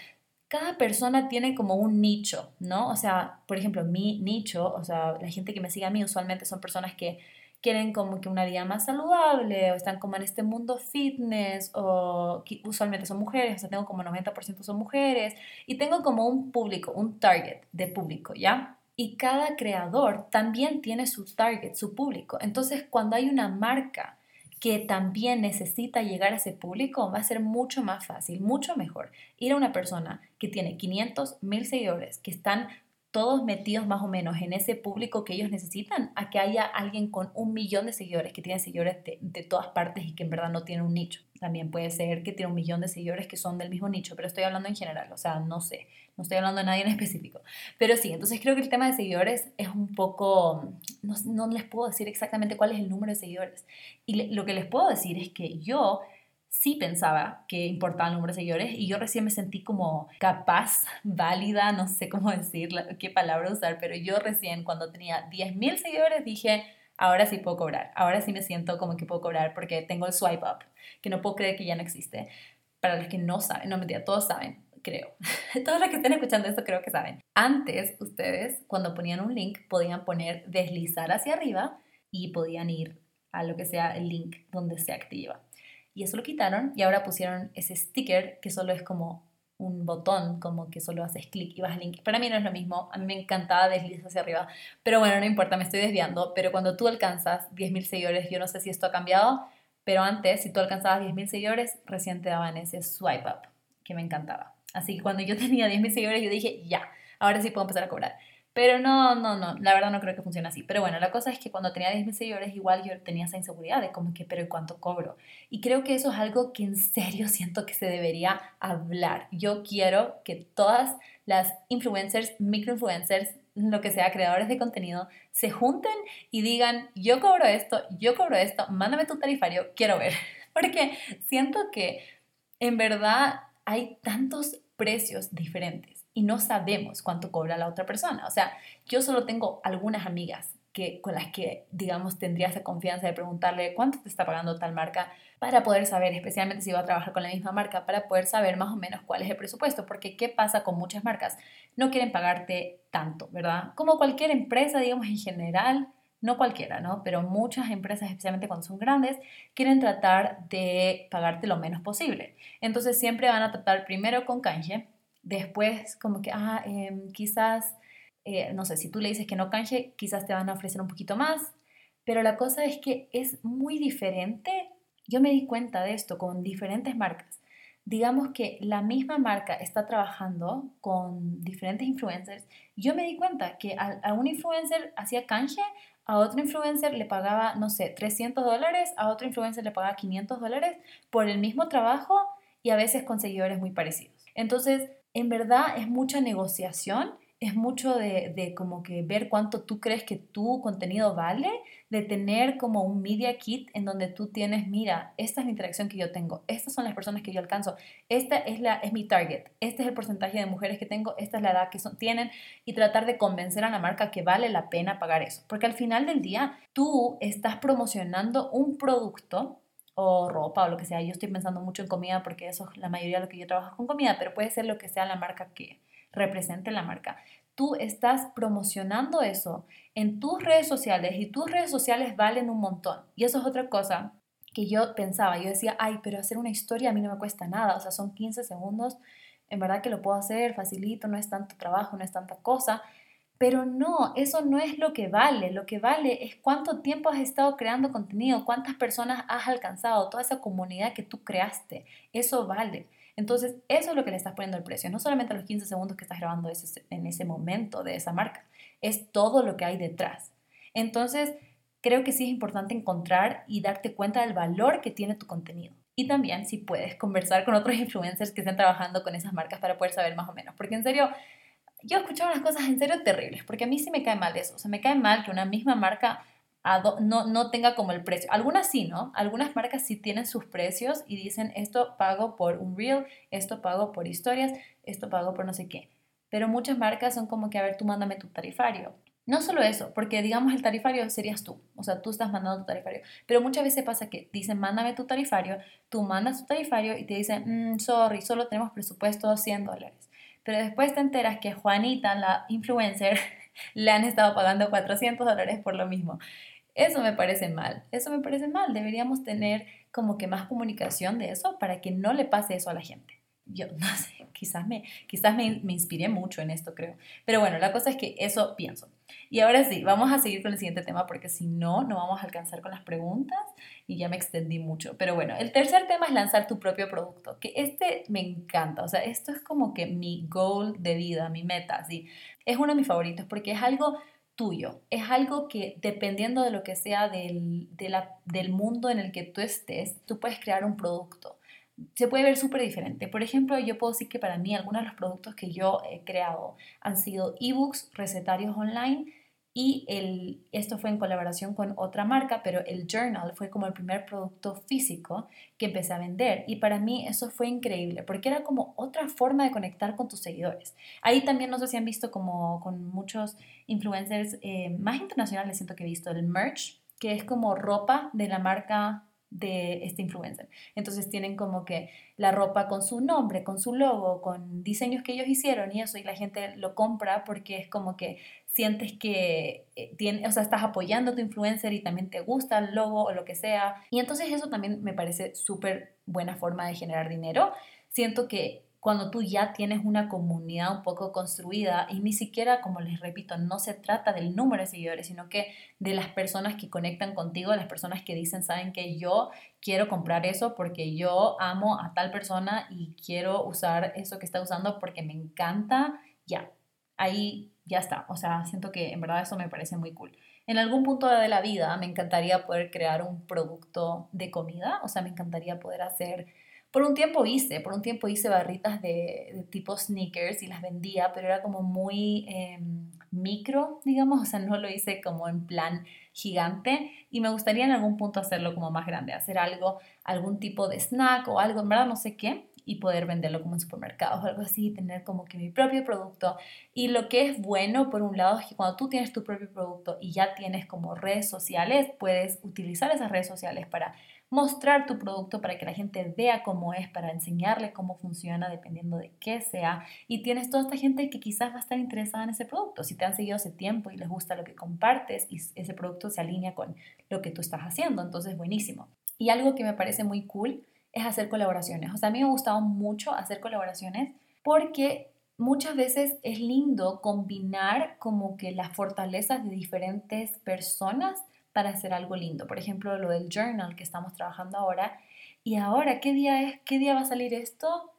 Speaker 1: cada persona tiene como un nicho, ¿no? O sea, por ejemplo, mi nicho, o sea, la gente que me sigue a mí usualmente son personas que quieren como que una vida más saludable o están como en este mundo fitness o usualmente son mujeres, o sea, tengo como 90% son mujeres y tengo como un público, un target de público, ¿ya? Y cada creador también tiene su target, su público. Entonces, cuando hay una marca que también necesita llegar a ese público, va a ser mucho más fácil, mucho mejor ir a una persona que tiene 500 mil seguidores, que están todos metidos más o menos en ese público que ellos necesitan, a que haya alguien con un millón de seguidores, que tiene seguidores de, todas partes y que en verdad no tiene un nicho. También puede ser que tiene un millón de seguidores que son del mismo nicho, pero estoy hablando en general, o sea, no sé, no estoy hablando de nadie en específico. Pero sí, entonces creo que el tema de seguidores es un poco, no, no les puedo decir exactamente cuál es el número de seguidores. Y lo que les puedo decir es que yo sí pensaba que importaba el número de seguidores y yo recién me sentí como capaz, válida, no sé cómo (laughs) decir, qué palabra usar, pero yo recién cuando tenía 10.000 seguidores dije, ahora sí puedo cobrar, ahora sí me siento como que puedo cobrar porque tengo el swipe up, que no puedo creer que ya no existe. Para los que no saben, no mentira, todos saben, creo. (laughs) Todos los que estén escuchando esto creo que saben. Antes ustedes cuando ponían un link podían poner deslizar hacia arriba y podían ir a lo que sea el link donde se activa y eso lo quitaron y ahora pusieron ese sticker que solo es como un botón, como que solo haces clic y vas al link. Para mí no es lo mismo, a mí me encantaba deslizar hacia arriba, pero bueno, no importa, me estoy desviando, pero cuando tú alcanzas 10.000 seguidores, yo no sé si esto ha cambiado, pero antes, si tú alcanzabas 10.000 seguidores, recién te daban ese swipe up, que me encantaba. Así que cuando yo (laughs) tenía 10.000 seguidores, yo dije, ya, ahora sí puedo empezar a cobrar. Pero no, no, no, la verdad no creo que funcione así. Pero bueno, la cosa es que cuando tenía 10.000 seguidores, igual yo tenía esa inseguridad de como que, pero ¿y cuánto cobro? Y creo que eso es algo que en serio (laughs) siento que se debería hablar. Yo quiero que todas las influencers, microinfluencers, lo que sea, creadores de contenido, se junten y digan, yo cobro esto, yo cobro esto, mándame tu tarifario, quiero ver. (laughs) Porque siento que en verdad hay tantos precios diferentes y no sabemos cuánto cobra la otra persona. O sea, yo solo tengo algunas amigas que, con las que, digamos, tendría esa confianza de preguntarle cuánto te está pagando tal marca para poder saber, especialmente si va a trabajar con la misma marca, para poder saber más o menos cuál es el presupuesto. Porque, ¿qué pasa con muchas marcas? No quieren pagarte tanto, ¿verdad? Como cualquier empresa, digamos, en general, no cualquiera, ¿no? Pero muchas empresas, especialmente cuando son grandes, quieren tratar de pagarte lo menos posible. Entonces siempre van a tratar primero con canje, Después, como que, ah, em, quizás, eh, no sé, si tú le dices que no canje, quizás te van a ofrecer un poquito más. Pero la cosa es que es muy diferente. Yo me di cuenta de esto con diferentes marcas, digamos que la misma marca está trabajando con diferentes influencers, yo me di cuenta que a, un influencer hacía canje, a otro influencer le pagaba, no sé, 300 dólares, a otro influencer le pagaba 500 dólares por el mismo trabajo y a veces con seguidores muy parecidos. Entonces, en verdad es mucha negociación es mucho de, como que ver cuánto tú crees que tu contenido vale, de tener como un media kit en donde tú tienes, mira, esta es la interacción que yo tengo, estas son las personas que yo alcanzo, esta es, la, es mi target, este es el porcentaje de mujeres que tengo, esta es la edad que son, tienen y tratar de convencer a la marca que vale la pena pagar eso. Porque al final del día tú estás promocionando un producto o ropa o lo que sea. Yo estoy pensando mucho en comida porque eso es la mayoría de lo que yo trabajo con comida, pero puede ser lo que sea la marca que, represente la marca. Tú estás promocionando eso en tus redes sociales y tus redes sociales valen un montón. Y eso es otra cosa que yo pensaba. Yo decía, ay, pero hacer una historia a mí no me cuesta nada. O sea, son 15 segundos. En verdad que lo puedo hacer, facilito, no es tanto trabajo, no es tanta cosa. Pero no, eso no es lo que vale. Lo que vale es cuánto tiempo has estado creando contenido, cuántas personas has alcanzado, toda esa comunidad que tú creaste. Eso vale. Entonces, eso es lo que le estás poniendo el precio, no solamente los 15 segundos que estás grabando en ese momento de esa marca, es todo lo que hay detrás. Entonces, creo que sí es importante encontrar y darte cuenta del valor que tiene tu contenido. Y también si puedes conversar con otros (laughs) influencers que estén trabajando con esas marcas para poder saber más o menos. Porque en serio, yo he escuchado unas cosas en serio terribles, porque a mí sí me cae mal eso. O sea, me cae mal que una misma marca no, no tenga como el precio. Algunas sí, ¿no? Algunas marcas sí tienen sus precios y dicen esto pago por un reel, esto pago por historias, esto pago por no sé qué. Pero muchas marcas son como que, a ver, tú mándame tu tarifario. No solo eso, porque digamos el tarifario serías tú, o sea, tú estás mandando tu tarifario, pero muchas veces pasa que dicen, mándame tu tarifario, tú mandas tu tarifario y te dicen, mm, sorry, solo tenemos presupuesto 100 dólares. Pero después te enteras que Juanita, la influencer, (laughs) le han estado pagando 400 dólares por lo mismo. Eso me parece mal, eso me parece mal. Deberíamos tener como que más comunicación de eso para que no le pase eso a la gente. Yo (laughs) no sé, quizás me, quizás me, me inspiré mucho en esto, creo. Pero bueno, la cosa es que eso pienso. Y ahora sí, vamos a seguir con el siguiente tema porque si no, no vamos a alcanzar con las preguntas y ya me extendí mucho. Pero bueno, el tercer tema es lanzar tu propio producto, que este me encanta, o sea, esto es como que mi goal de vida, mi meta, sí. Es uno de mis favoritos porque es algo tuyo. Es algo que dependiendo de lo que sea del, del mundo en el que tú estés, tú puedes crear un producto. Se puede ver súper diferente. Por ejemplo, yo puedo decir que para mí algunos de los productos que yo he creado han sido ebooks, recetarios online y el, esto fue en colaboración con otra marca, pero el journal fue como el primer producto físico que empecé a vender. Y para mí eso fue increíble, porque era como otra forma de conectar con tus seguidores. Ahí también no sé si han visto como con muchos influencers eh, más internacionales, siento que he visto el merch, que es como ropa de la marca de este influencer. Entonces tienen como que la ropa con su nombre, con su logo, con diseños que ellos hicieron y eso, y la gente lo compra porque es como que sientes que eh, tiene, o sea, estás apoyando a tu influencer y también te gusta el logo o lo que sea. Y entonces eso también me parece súper buena forma de generar dinero. Siento que cuando tú ya tienes una comunidad un poco construida y ni siquiera, como les repito, no se trata del número de seguidores, sino que de las personas que conectan contigo, las personas que dicen, saben que yo quiero comprar eso porque yo amo a tal persona y quiero usar eso que está usando porque me encanta, ya, ahí ya está. O sea, siento que en verdad eso me parece muy cool. En algún punto de la vida me encantaría poder crear un producto de comida, o sea, me encantaría poder hacer por un tiempo hice, por un tiempo hice barritas de, tipo sneakers y las vendía, pero era como muy em, micro, digamos, (laughs) o sea, no lo hice como en plan gigante y me gustaría en algún punto hacerlo como más grande, hacer algo, algún tipo de snack o algo, en verdad no sé qué, y poder venderlo como en supermercados o algo así, tener como que mi propio producto. Y lo que es bueno, por un lado, es que cuando tú tienes tu propio producto y ya tienes como redes sociales, puedes utilizar esas redes sociales para mostrar tu producto para que la gente vea cómo es, para enseñarle cómo funciona dependiendo de qué sea. Y tienes toda esta gente que quizás va a estar interesada en ese producto. Si te han seguido hace tiempo y les gusta lo que compartes y ese producto se alinea con lo que tú estás haciendo, entonces buenísimo. Y algo que me parece muy cool es hacer colaboraciones. O sea, a mí me ha gustado mucho hacer colaboraciones porque muchas veces es lindo combinar como que las fortalezas de diferentes personas para hacer algo lindo. Por ejemplo, lo del journal que estamos trabajando ahora, Y ahora, ¿qué día es? ¿Qué día va a salir esto?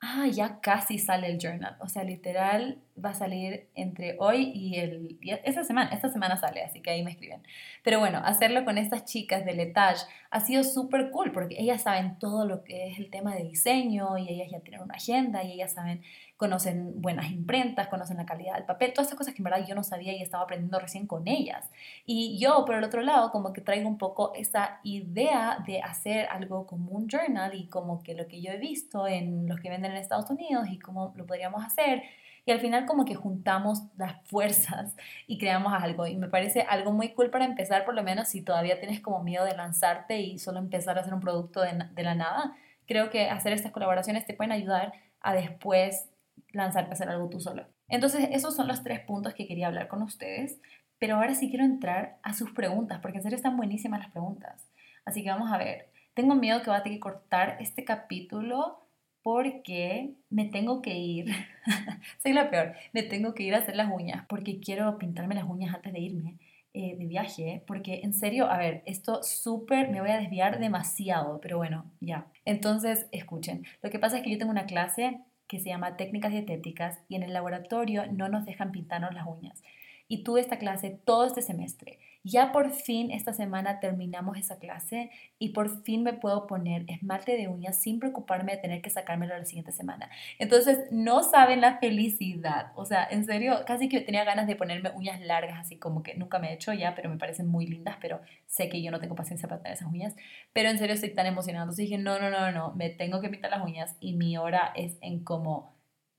Speaker 1: ah, ya casi sale el journal. O sea, literal va a salir entre hoy y el... esta semana, esta semana sale, así que ahí me escriben. Pero bueno, hacerlo con estas chicas de Letage ha sido súper cool porque ellas saben todo lo que es el tema de diseño y ellas ya tienen una agenda y ellas saben conocen buenas imprentas, conocen la calidad del papel, todas esas cosas que en verdad yo no sabía y estaba aprendiendo recién con ellas. Y yo, por el otro lado, como que traigo un poco esa idea de hacer algo como un journal y como que lo que yo he visto en los que venden en Estados Unidos y cómo lo podríamos hacer. Y al final como que juntamos las (laughs) fuerzas y creamos algo. Y me parece algo muy cool para empezar, por lo menos si todavía tienes como miedo de lanzarte y solo empezar a hacer un producto de, de la nada. Creo que hacer estas colaboraciones te pueden ayudar a después lanzarte a hacer algo tú solo. Entonces, esos son los tres puntos que quería hablar con ustedes, pero ahora sí quiero entrar a sus preguntas, porque en serio están buenísimas las preguntas. Así que vamos a ver. Tengo miedo que voy a tener que cortar este capítulo porque me tengo que ir. (laughs) Soy la peor. Me tengo que ir a hacer las uñas porque quiero pintarme las uñas antes de irme eh, de viaje. Porque en serio, a ver, esto súper me voy a desviar demasiado, pero bueno, ya. Entonces, escuchen. Lo que pasa es que yo tengo una clase que se llama técnicas dietéticas y en el laboratorio no nos dejan pintarnos las uñas. Y tuve esta clase todo este semestre ya por fin esta semana terminamos esa clase y por fin me puedo poner esmalte de uñas sin preocuparme de tener que sacármelo la siguiente semana. Entonces, no saben la felicidad. O sea, en serio, casi que tenía ganas de ponerme uñas largas, así como que nunca me he hecho ya, pero me parecen muy lindas, pero sé que yo no tengo paciencia para tener esas uñas. Pero en serio estoy tan emocionada. Entonces dije, no, no, no, no, me tengo que pintar las uñas y mi hora es en como,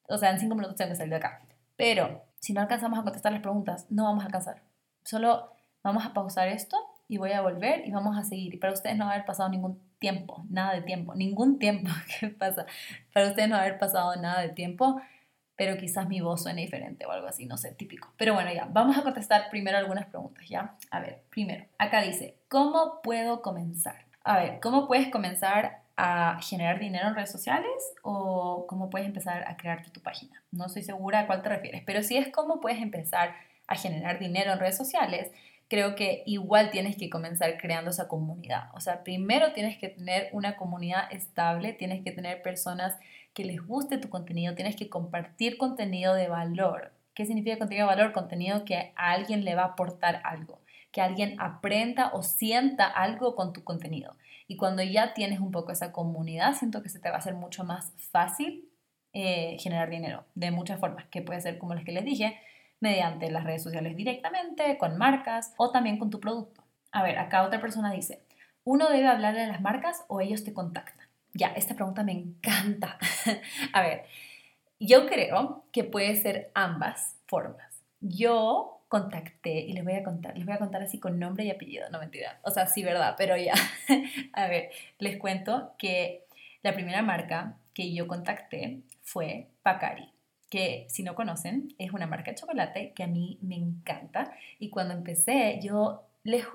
Speaker 1: o sea, en cinco minutos tengo que salir de acá. Pero si no alcanzamos a contestar las preguntas, no vamos a alcanzar. Solo vamos a pausar esto y voy a volver y vamos a seguir. Para ustedes no va a haber pasado ningún tiempo, nada de tiempo, ningún tiempo. (laughs) ¿Qué pasa? Para ustedes no va a haber pasado nada de tiempo, pero quizás mi voz suene diferente o algo así, no sé, típico. Pero bueno, ya, vamos a contestar primero algunas preguntas, ¿ya? A ver, primero, acá dice, ¿cómo puedo comenzar? A ver, ¿cómo puedes comenzar a generar dinero en redes sociales o cómo puedes empezar a crearte tu página? No estoy segura a cuál te refieres, pero si es cómo puedes empezar a generar dinero en redes sociales, creo que igual tienes que comenzar creando esa comunidad. O sea, primero tienes que tener una comunidad estable, tienes que tener personas que les guste tu contenido, tienes que compartir contenido de valor. ¿Qué significa contenido de valor? Contenido que a alguien le va a aportar algo, que alguien aprenda o sienta algo con tu contenido. Y cuando ya tienes un poco esa comunidad, siento que se te va a hacer mucho más fácil eh, generar dinero de muchas formas, que puede ser como las que les dije, mediante las redes sociales directamente, con marcas o también con tu producto. A ver, acá otra persona dice, ¿uno debe hablarle a las marcas o ellos te contactan? Ya, esta pregunta me encanta. (laughs) a ver, yo creo que puede ser ambas formas. Yo contacté y les voy a contar, les voy a contar así con nombre y apellido, no mentira, o sea, sí, verdad, pero ya. (laughs) a ver, les cuento que la primera marca que yo contacté fue Pacari que si no conocen, es una marca de chocolate que a mí me encanta. Y cuando empecé, yo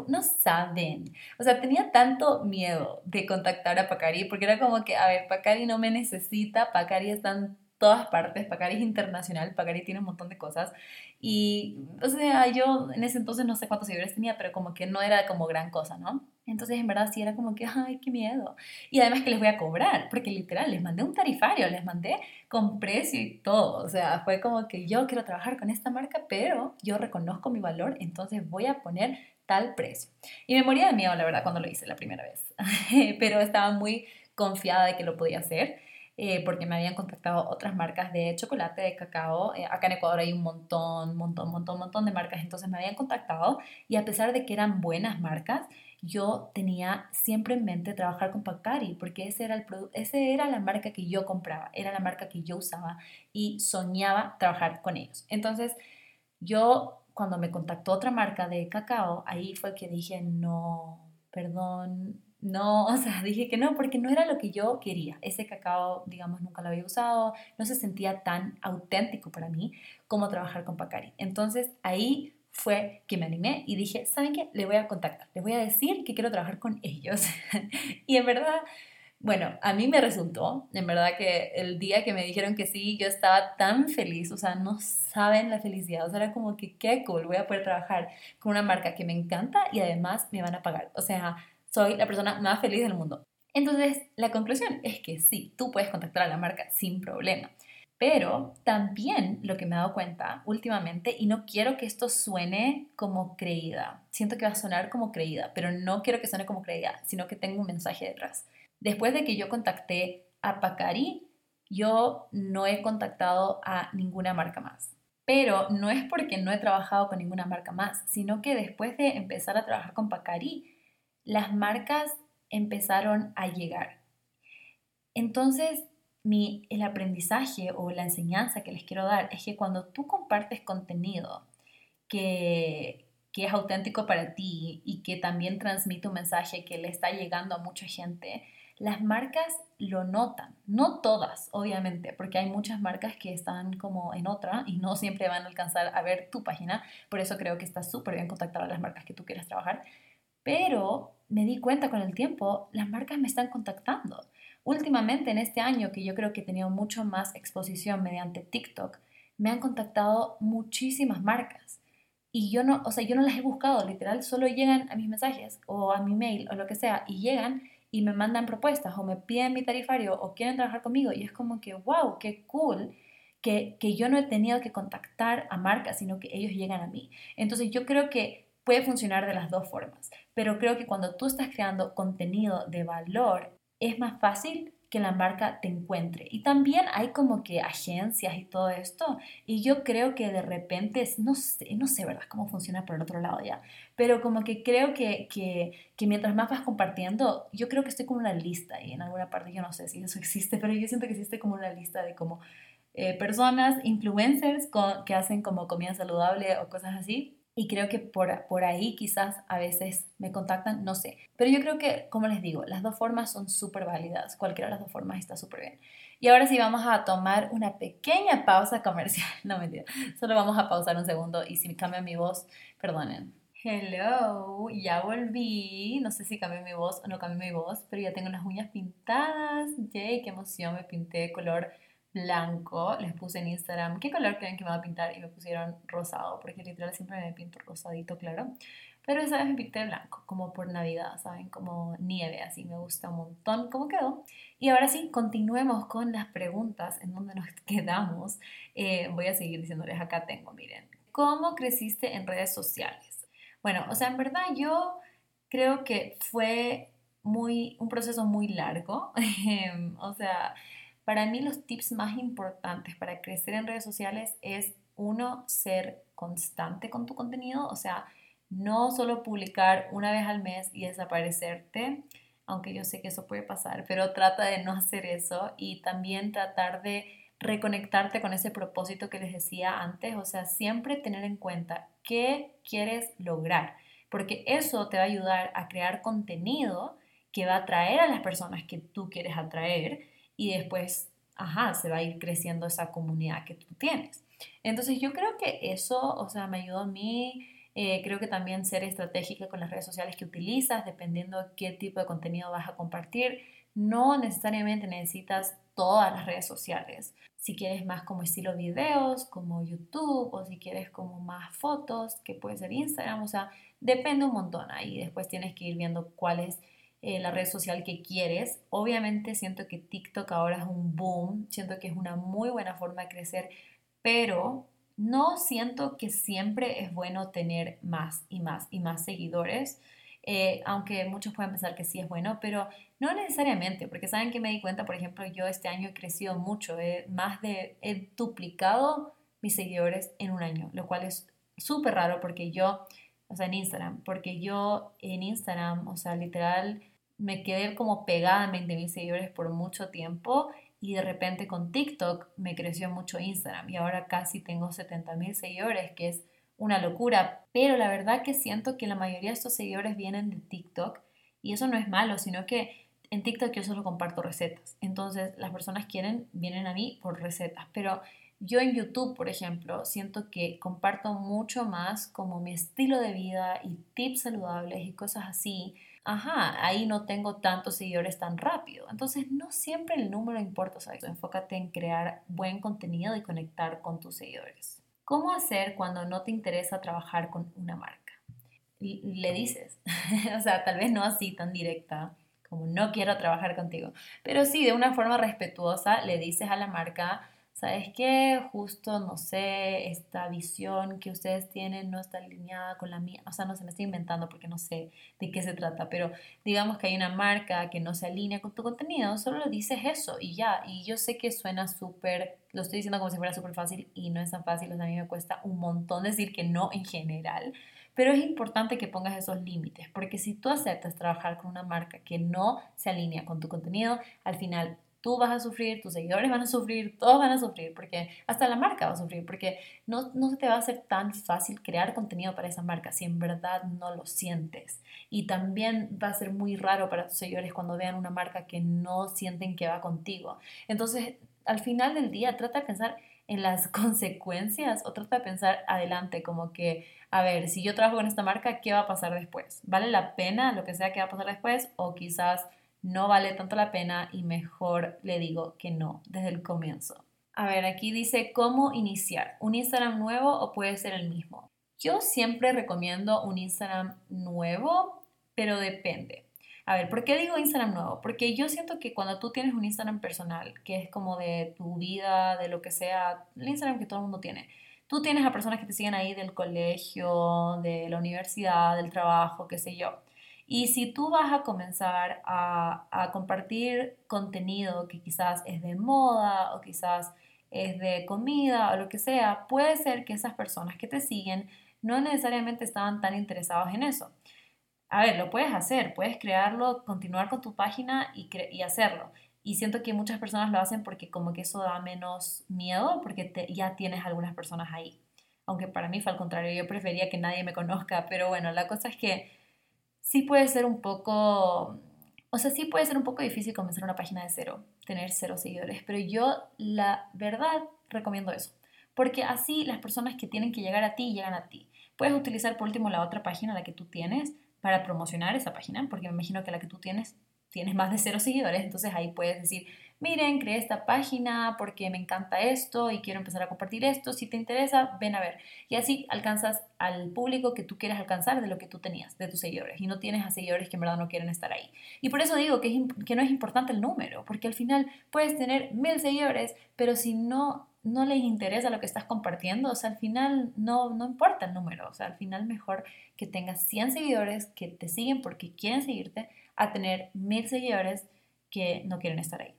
Speaker 1: no saben. O sea, tenía tanto miedo de contactar a Pacari porque era como que, a ver, Pacari no me necesita, Pacari está en todas partes, Pacari es internacional, Pacari tiene un montón de cosas. Y, o sea, yo en ese entonces no sé cuántos seguidores tenía, pero como que no era como gran cosa, ¿no? Entonces, en verdad, sí era como que, ay, qué miedo. Y además que les voy a cobrar, porque literal, les mandé un tarifario, les mandé con precio y todo. O sea, fue como que yo quiero trabajar con esta marca, pero yo reconozco mi valor, entonces voy a poner tal precio. Y me moría de miedo, la verdad, cuando lo hice la primera vez. (laughs) pero estaba muy confiada de que lo podía hacer. Eh, porque me habían contactado otras marcas de chocolate, de cacao. Eh, acá en Ecuador hay un montón, montón, montón, montón de marcas, entonces me habían contactado y a pesar de que eran buenas marcas, yo tenía siempre en mente trabajar con Pacari, porque ese era, el ese era la marca que yo compraba, era la marca que yo usaba y soñaba trabajar con ellos. Entonces, yo cuando me contactó otra marca de cacao, ahí fue que dije, no, perdón, no, (laughs) o sea, dije que no, porque no era lo que yo quería. Ese cacao, digamos, nunca lo había usado, no se sentía tan auténtico para mí como trabajar con Pacari. Entonces, ahí fue que me animé y dije, ¿saben qué? Le voy a contactar, le voy a decir que quiero trabajar con ellos. (laughs) y en verdad, bueno, a mí me resultó, en verdad que el día que me dijeron que sí, yo estaba tan feliz, o sea, no saben la felicidad, o sea, era como que qué cool, voy a poder trabajar con una marca que me encanta y además me van a pagar, o sea, soy la persona más feliz del mundo. Entonces, la conclusión es que sí, tú puedes contactar a la marca sin problema. Pero también lo que me he dado cuenta últimamente, y no quiero que esto suene como creída, siento que va a sonar como creída, pero no quiero que suene como creída, sino que tengo un mensaje detrás. Después de que yo contacté a Pacari, yo no he contactado a ninguna marca más. Pero no es porque no he trabajado con ninguna marca más, sino que después de empezar a trabajar con Pacari, las marcas empezaron a llegar. Entonces, mi, el aprendizaje o la enseñanza que les quiero dar es que cuando tú compartes contenido que, que es auténtico para ti y que también transmite un mensaje que le está llegando a mucha gente, las marcas lo notan, no todas, obviamente, porque hay muchas marcas que están como en otra y no siempre van a alcanzar a ver tu página, por eso creo que está súper bien contactar a las marcas que tú quieras trabajar, pero me di cuenta con el tiempo, las marcas me están contactando. Últimamente, en este año, que yo creo que he tenido mucho más exposición mediante TikTok, me han contactado muchísimas marcas. Y yo no, o sea, yo no las he buscado, literal, solo llegan a mis mensajes o a mi mail o lo que sea, y llegan y me mandan propuestas o me piden mi tarifario o quieren trabajar conmigo. Y es como que, wow, qué cool que, que yo no he tenido que contactar a marcas, sino que ellos llegan a mí. Entonces yo creo que puede funcionar de las dos formas, pero creo que cuando tú estás creando contenido de valor, es más fácil que la marca te encuentre. Y también hay como que agencias y todo esto. Y yo creo que de repente, no sé, no sé, ¿verdad? Cómo funciona por el otro lado ya. Pero como que creo que, que, que mientras más vas compartiendo, yo creo que estoy como una lista y en alguna parte, yo no sé si eso (laughs) existe, pero yo siento que existe como una lista de como eh, personas, influencers que hacen como comida saludable o cosas así y creo que por, por ahí quizás a veces me contactan, no sé. Pero yo creo que, como les digo, las dos formas son súper válidas. Cualquiera de las dos formas está súper bien. Y ahora sí vamos a tomar una pequeña pausa comercial. (laughs) No mentira, solo vamos a pausar un segundo y si cambia mi voz, perdonen. Hello, ya volví. No sé si cambié mi voz o no cambié mi voz, pero ya tengo las uñas pintadas. Yay, qué emoción, me pinté de color blanco, les puse en Instagram qué color creen que me va a pintar y me pusieron rosado, porque literal siempre me pinto rosadito, claro. Pero esa vez me pinté blanco, como por Navidad, ¿saben? Como nieve, así me gusta un montón cómo quedó. Y ahora sí, continuemos con las preguntas en donde nos (laughs) quedamos. Eh, voy a seguir diciéndoles, acá tengo, miren. ¿Cómo creciste en redes sociales? Bueno, o sea, en verdad yo creo que fue muy, un proceso muy largo. (laughs) Em, o sea, para mí los tips más importantes para crecer en redes sociales es uno, ser constante con tu contenido, o sea, no solo publicar una vez al mes y desaparecerte, aunque yo sé que eso puede pasar, pero trata de no hacer eso y también tratar de reconectarte con ese propósito que les decía antes, o sea, siempre tener en cuenta qué quieres lograr, porque eso te va a ayudar a crear contenido que va a atraer a las personas que tú quieres atraer y después, ajá, se va a ir creciendo esa comunidad que tú tienes. Entonces yo creo que eso, o sea, me ayudó a mí, eh, creo que también ser estratégica con las redes sociales que utilizas, dependiendo qué tipo de contenido vas a compartir. No necesariamente necesitas todas las redes sociales. Si quieres más como estilo videos, como YouTube, o si quieres como más fotos, que puede ser Instagram, o sea, depende un montón. Ahí después tienes que ir viendo cuál es eh, la red social que quieres. Obviamente siento que TikTok ahora es un boom, siento que es una muy buena forma de crecer, pero no siento que siempre es bueno tener más y más y más seguidores. Eh, aunque muchos pueden pensar que sí es bueno, pero no necesariamente, porque saben que me di cuenta, por ejemplo, yo este año he crecido mucho, he, más de, he duplicado mis seguidores en un año, lo cual es súper raro porque yo, o sea, en Instagram, porque yo en Instagram, o sea, literal, me quedé como pegada en 20 mil seguidores por mucho tiempo y de repente con TikTok me creció mucho Instagram y ahora casi tengo 70 mil seguidores, que es una locura, pero la verdad que siento que la mayoría de estos seguidores vienen de TikTok y eso no es malo, sino que en TikTok yo solo comparto recetas, entonces las personas quieren, vienen a mí por recetas, pero yo en YouTube, por ejemplo, siento que comparto mucho más como mi estilo de vida y tips saludables y cosas así ajá, ahí no tengo tantos seguidores tan rápido. Entonces, no siempre el número importa, ¿sabes? Enfócate en crear buen contenido y conectar con tus seguidores. ¿Cómo hacer cuando no te interesa trabajar con una marca? Le dices, (laughs) o sea, tal vez no así tan directa, como no quiero trabajar contigo. Pero sí, de una forma respetuosa le dices a la marca, ¿sabes qué? Justo, no sé, esta visión que ustedes tienen no está alineada con la mía. O sea, no se me estoy inventando porque no sé de qué se trata, pero digamos que hay una marca que no se alinea con tu contenido, solo dices eso y ya. Y yo sé que suena súper, lo estoy diciendo como si fuera súper fácil y no es tan fácil, o sea, a mí me cuesta un montón decir que no en general. Pero es importante que pongas esos límites, porque si tú aceptas trabajar con una marca que no se alinea con tu contenido, al final tú vas a sufrir, tus seguidores van a sufrir, todos van a sufrir, porque hasta la marca va a sufrir, porque no, no se te va a hacer tan fácil crear contenido para esa marca si en verdad no lo sientes. Y también va a ser muy raro para tus seguidores cuando vean una marca que no sienten que va contigo. Entonces, al final del día, trata de pensar en las (laughs) consecuencias o trata de pensar adelante, como que, a ver, si yo trabajo con esta marca, ¿qué va a pasar después? ¿Vale la pena lo que sea que va a pasar después? O quizás no vale tanto la pena y mejor le digo que no desde el comienzo. A ver, aquí dice cómo iniciar. ¿Un Instagram nuevo o puede ser el mismo? Yo siempre recomiendo un Instagram nuevo, pero depende. A ver, ¿por qué digo Instagram nuevo? Porque yo siento que cuando tú tienes un Instagram personal, que es como de tu vida, de lo que sea, el Instagram que todo el mundo tiene, tú tienes a personas que te siguen ahí del colegio, de la universidad, del trabajo, qué sé yo. Y si tú vas a comenzar a, compartir contenido que quizás es de moda o quizás es de comida o lo que sea, puede ser que esas personas que te siguen no necesariamente estaban tan interesados en eso a ver, lo puedes hacer, puedes crearlo, continuar con tu página y hacerlo. Y siento que muchas personas lo hacen porque como que eso da menos miedo, porque ya tienes algunas personas ahí. Aunque para mí fue al contrario, yo prefería que nadie me conozca, pero bueno, la cosa es que sí puede ser un poco, o sea, sí puede ser un poco difícil comenzar una página de cero, tener cero seguidores, pero yo la verdad recomiendo eso, porque así las personas que tienen que llegar a ti llegan a ti. Puedes utilizar por último la otra página, la que tú tienes, para promocionar esa página, porque me imagino que la que tú tienes tienes más de cero seguidores, entonces ahí puedes decir, miren, creé esta página porque me encanta esto y quiero empezar a compartir esto, si te interesa, ven a ver. Y así alcanzas al público que tú quieres alcanzar de lo que tú tenías, de tus seguidores, y no tienes a seguidores que en verdad no quieren estar ahí. Y por eso digo que, no es importante el número, porque al final puedes tener mil seguidores, pero si no no les interesa lo que estás compartiendo, o sea, al final no, no importa el número, o sea, al final mejor que tengas 100 seguidores que te siguen porque quieren seguirte a tener 1000 seguidores que no quieren estar ahí.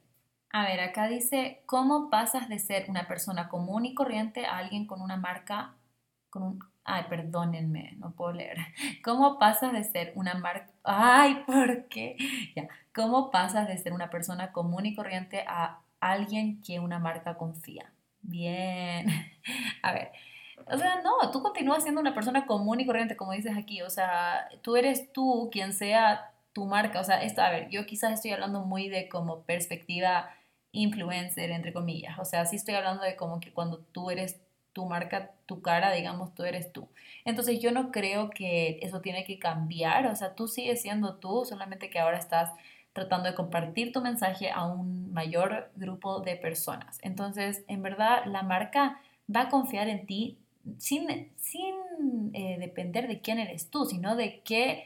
Speaker 1: A ver, acá dice, ¿cómo pasas de ser una persona común y corriente a alguien con una marca, con un... Ay, perdónenme, no puedo leer. (laughs) ¿Cómo pasas de ser una marca... Ay, ¿por qué? (laughs) Ya. ¿Cómo pasas de ser una persona común y corriente a alguien que una marca confía? Bien. (laughs) A ver. O sea, no, tú continúas siendo una persona común y corriente, como dices aquí. O sea, tú eres tú quien sea tu marca. O sea, esto, a ver, yo quizás estoy hablando muy de como perspectiva influencer, entre comillas. O sea, sí estoy hablando de como que cuando tú eres tu marca, tu cara, digamos, tú eres tú. Entonces yo no creo que eso tiene que cambiar. O sea, tú sigues siendo tú, solamente que ahora estás tratando de compartir tu mensaje a un mayor grupo de personas. Entonces, en verdad, la marca va a confiar en ti sin, sin eh, depender de quién eres tú, sino de qué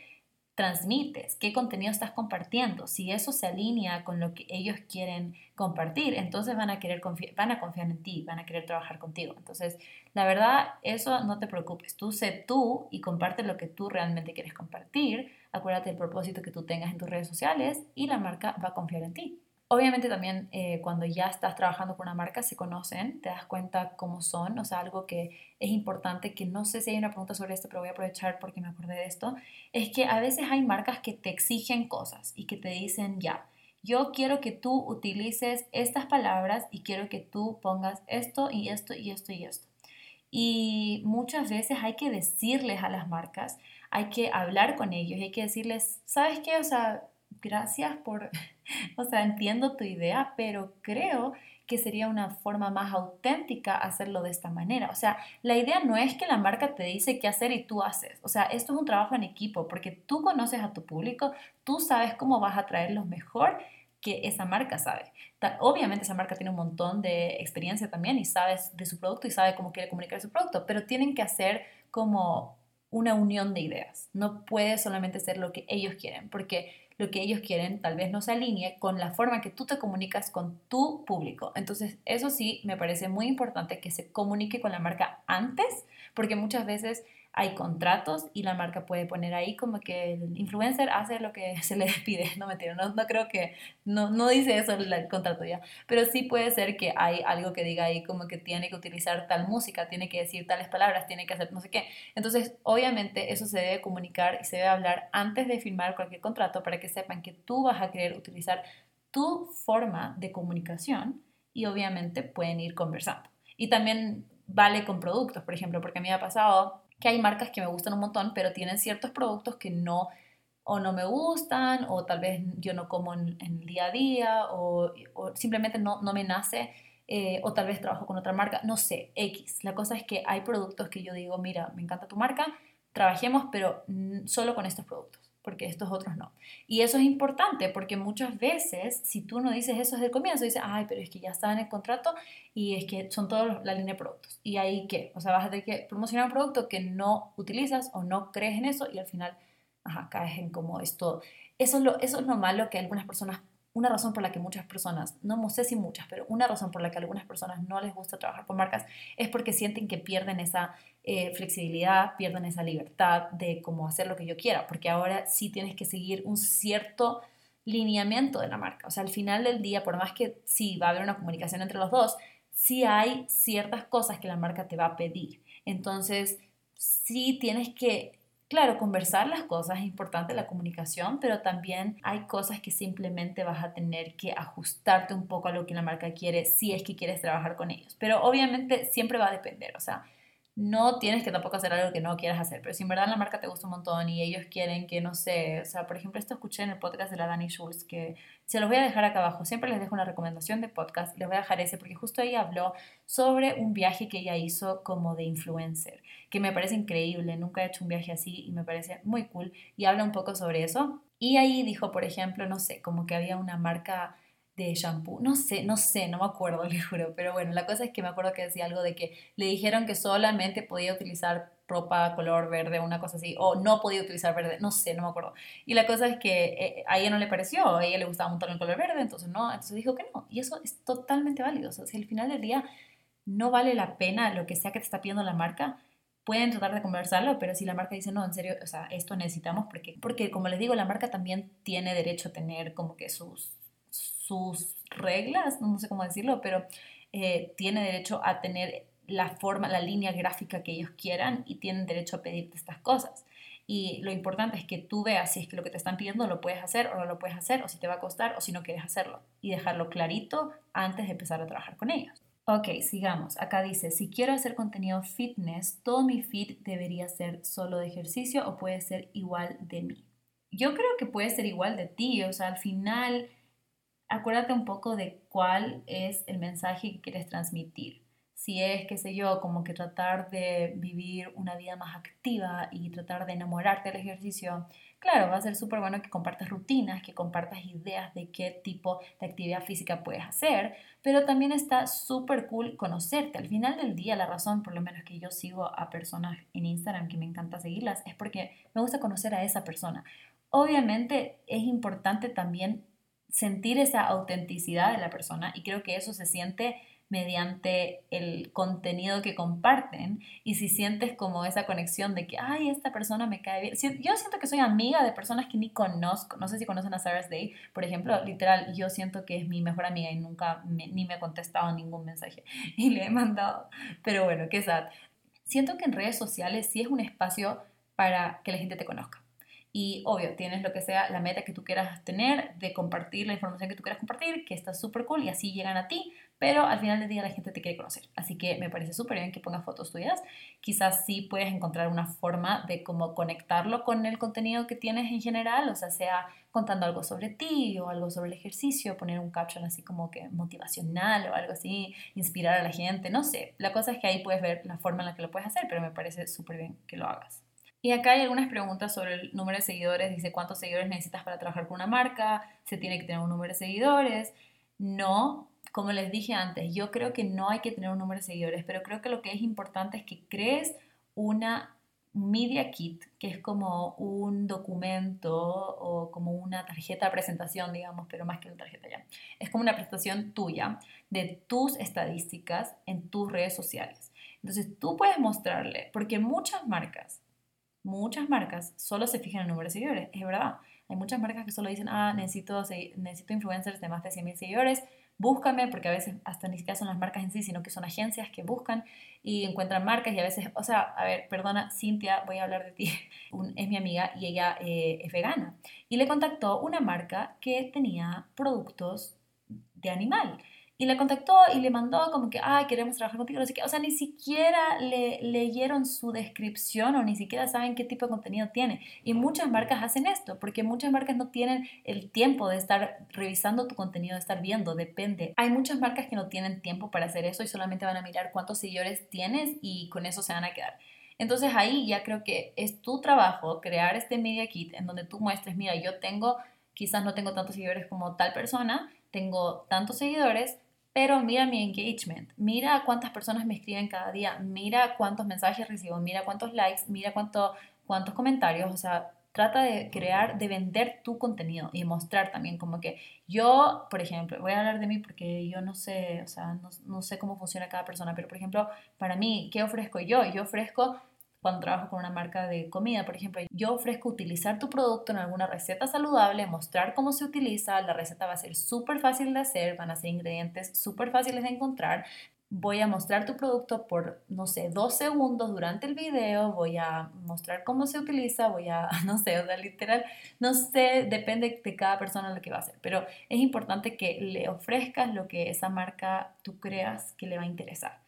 Speaker 1: transmites, qué contenido estás compartiendo. Si eso se alinea con lo que ellos quieren compartir, entonces van a querer van a confiar en ti, van a querer trabajar contigo. Entonces, la verdad, eso no te preocupes. Tú sé tú y comparte lo que tú realmente quieres compartir. Acuérdate del propósito que tú tengas en tus redes sociales y la marca va a confiar en ti. Obviamente también eh, cuando ya estás trabajando con una marca se conocen, te das cuenta cómo son, o sea, algo que es importante, que no sé si hay una pregunta sobre esto, pero voy a aprovechar porque me acordé de esto, es que a veces hay marcas que te exigen cosas y que te dicen, ya, yo quiero que tú utilices estas palabras y quiero que tú pongas esto y esto y esto y esto. Y muchas veces hay que decirles a las marcas, hay que hablar con ellos, hay que decirles, ¿sabes qué? O sea, gracias por, (laughs) o sea, entiendo tu idea, pero creo que sería una forma más auténtica hacerlo de esta manera. O sea, la idea no es que la marca te dice qué hacer y tú haces. O sea, esto es un trabajo en equipo porque tú conoces a tu público, tú sabes cómo vas a traer lo mejor que esa marca sabe. Obviamente esa marca tiene un montón de experiencia también y sabes de su producto y sabe cómo quiere comunicar su producto, pero tienen que hacer como una unión de ideas. No puede solamente ser lo que ellos quieren, porque lo que ellos quieren tal vez no se alinee con la forma que tú te comunicas con tu público. Entonces, eso sí, me parece muy importante que se comunique con la marca antes, porque muchas veces hay contratos y la marca puede poner ahí como que el influencer hace lo que (laughs) se le pide. No me no, no creo que, no, no dice eso el, contrato ya, pero sí puede ser que hay algo que diga ahí como que tiene que utilizar tal música, tiene que decir tales palabras, tiene que hacer no sé qué. Entonces, obviamente eso se debe comunicar y se debe hablar antes de firmar cualquier contrato para que sepan que tú vas a querer utilizar tu forma de comunicación y obviamente pueden ir conversando. Y también vale con productos, por ejemplo, porque a mí me ha pasado que hay marcas que me gustan un montón, pero tienen ciertos productos que no o no me gustan, o tal vez yo no como en, el día a día, o, simplemente no, no me nace, eh, o tal vez trabajo con otra marca, no sé, X. La cosa es que hay productos que yo digo, mira, me encanta tu marca, trabajemos, pero solo con estos productos porque estos otros no. Y eso es importante porque muchas veces, si tú no dices eso desde el comienzo, dices, ay, pero es que ya estaba en el contrato y es que son todos la línea de productos. ¿Y ahí qué? O sea, vas a tener que promocionar un producto que no utilizas o no crees en eso y al final, ajá, caes en como esto. Eso es lo, eso es lo que algunas personas una razón por la que muchas personas, no sé si muchas, pero una razón por la que algunas personas no les gusta trabajar con marcas es porque sienten que pierden esa eh, flexibilidad, pierden esa libertad de cómo hacer lo que yo quiera, porque ahora sí tienes que seguir un cierto lineamiento de la marca. O sea, al final del día, por más que sí va a haber una comunicación entre los dos, sí hay ciertas cosas que la marca te va a pedir. Entonces, sí tienes que Claro, conversar las cosas es importante, la comunicación, pero también hay cosas que simplemente vas a tener que ajustarte un poco a lo que la marca quiere si es que quieres trabajar con ellos. Pero obviamente siempre va a depender, o sea, no tienes que tampoco hacer algo que no quieras hacer, pero si en verdad la marca te gusta un montón y ellos quieren que, no sé, o sea, por ejemplo, esto escuché en el podcast de la Dani Schultz, que se los voy a dejar acá abajo, siempre les dejo una recomendación de podcast, les voy a dejar ese porque justo ahí habló sobre un viaje que ella hizo como de influencer, que me parece increíble, nunca he hecho un viaje así y me parece muy cool y habla un poco sobre eso. Y ahí dijo, por ejemplo, no sé, como que había una marca de shampoo. No sé, no sé, no me acuerdo, (laughs) le juro. Pero bueno, la cosa es que me acuerdo que decía algo de que le dijeron que solamente podía utilizar ropa color verde, una cosa así, o no podía utilizar verde, no sé, no me acuerdo. Y la cosa es que eh, a ella no le pareció, a ella le gustaba un montón el color verde, entonces no, entonces dijo que no. Y eso es totalmente válido. O sea, si al final del día no vale la pena lo que sea que te está pidiendo la marca, pueden tratar de conversarlo, pero si la marca dice, no, en serio, o sea, esto necesitamos, porque, porque como les digo, la marca también tiene derecho a tener como que sus, sus reglas, no sé cómo decirlo, pero eh, tiene derecho a tener la forma, la línea gráfica que ellos quieran y tienen derecho a pedirte estas cosas. Y lo importante es que tú veas si es que lo que te están pidiendo lo puedes hacer o no lo puedes hacer, o si te va a costar o si no quieres hacerlo. Y dejarlo clarito antes de empezar a trabajar con ellos. Ok, sigamos. Acá dice, si quiero hacer contenido fitness, todo mi feed debería ser solo de ejercicio o puede ser igual de mí. Yo creo que puede ser igual de ti, o sea, al final acuérdate un poco de cuál es el mensaje que quieres transmitir. Si es, qué sé yo, como que tratar de vivir una vida más activa y tratar de enamorarte del ejercicio, claro, va a ser súper bueno que compartas rutinas, que compartas ideas de qué tipo de actividad física puedes hacer, pero también está súper cool conocerte. Al final del día, la razón por lo menos que yo sigo a personas en Instagram que me encanta seguirlas es porque me gusta conocer a esa persona. Obviamente es importante también sentir esa autenticidad de la persona y creo que eso se siente mediante el contenido que comparten y si sientes como esa conexión de que, ay, esta persona me cae bien. Yo siento que soy amiga de personas que ni conozco, no sé si conocen a Sarah's Day, por ejemplo, literal, yo siento que es mi mejor amiga y nunca ni me ha contestado ningún mensaje (laughs) y le he mandado, pero bueno, qué sad. Siento que en redes sociales sí es un espacio para que la gente te conozca y obvio, tienes lo que sea la meta que tú quieras tener de compartir la información que tú quieras compartir, que está súper cool y así llegan a ti, pero al final del día la gente te quiere conocer. Así que me parece súper bien que pongas fotos tuyas. Quizás sí puedes encontrar una forma de cómo conectarlo con el contenido que tienes en general, o sea, sea contando algo sobre ti o algo sobre el ejercicio, poner un caption así como que motivacional o algo así, inspirar a la gente, no sé. La cosa es que ahí puedes ver la forma en la que lo puedes hacer, pero me parece súper bien que lo hagas. Y acá hay algunas preguntas sobre el número de seguidores. Dice, ¿cuántos seguidores necesitas para trabajar con una marca? ¿Se tiene que tener un número de seguidores? No, como les dije antes, yo creo que no hay que tener un número de seguidores, pero creo que lo que es importante es que crees una Media Kit, que es como un documento o como una tarjeta de presentación, digamos, pero más que una tarjeta ya. Es como una presentación tuya de tus estadísticas en tus redes sociales. Entonces tú puedes mostrarle, porque muchas marcas, muchas marcas solo se fijan en el número de seguidores, es verdad. Hay muchas marcas que solo dicen, ah, necesito, necesito influencers de más de 100.000 seguidores, búscame, porque a veces hasta ni siquiera son las marcas en sí, sino que son agencias que buscan y encuentran marcas y a veces, o sea, a ver, perdona, Cintia, voy a hablar de ti, (laughs) es mi amiga y ella eh, es vegana. Y le contactó una marca que tenía productos de animal. Y le contactó y le mandó como que, ah, queremos trabajar contigo, no sé qué. O sea, ni siquiera le leyeron su descripción o ni siquiera saben qué tipo de contenido tiene. Y muchas marcas hacen esto, porque muchas marcas no tienen el tiempo de estar revisando tu contenido, de estar viendo, depende. Hay muchas marcas que no tienen tiempo para hacer eso y solamente van a mirar cuántos seguidores tienes y con eso se van a quedar. Entonces ahí ya creo que es tu trabajo crear este media kit en donde tú muestres, mira, yo tengo, quizás no tengo tantos seguidores como tal persona, tengo tantos seguidores, pero mira mi engagement, mira cuántas personas me escriben cada día, mira cuántos mensajes recibo, mira cuántos likes, mira cuánto, cuántos comentarios, o sea, trata de crear, de vender tu contenido y mostrar también como que yo, por ejemplo, voy a hablar de mí porque yo no sé, o sea, no, no sé cómo funciona cada persona, pero por ejemplo, para mí, ¿qué ofrezco yo? Yo ofrezco cuando trabajo con una marca de comida, por ejemplo, yo ofrezco utilizar tu producto en alguna receta saludable, mostrar cómo se utiliza, la receta va a ser súper fácil de hacer, van a ser ingredientes súper fáciles de encontrar, voy a mostrar tu producto por, no sé, dos segundos durante el video, voy a mostrar cómo se utiliza, voy a, (laughs) no sé, o sea, literal, no sé, depende de cada persona lo que va a hacer, pero es importante que le ofrezcas lo que esa marca tú creas que le va a interesar.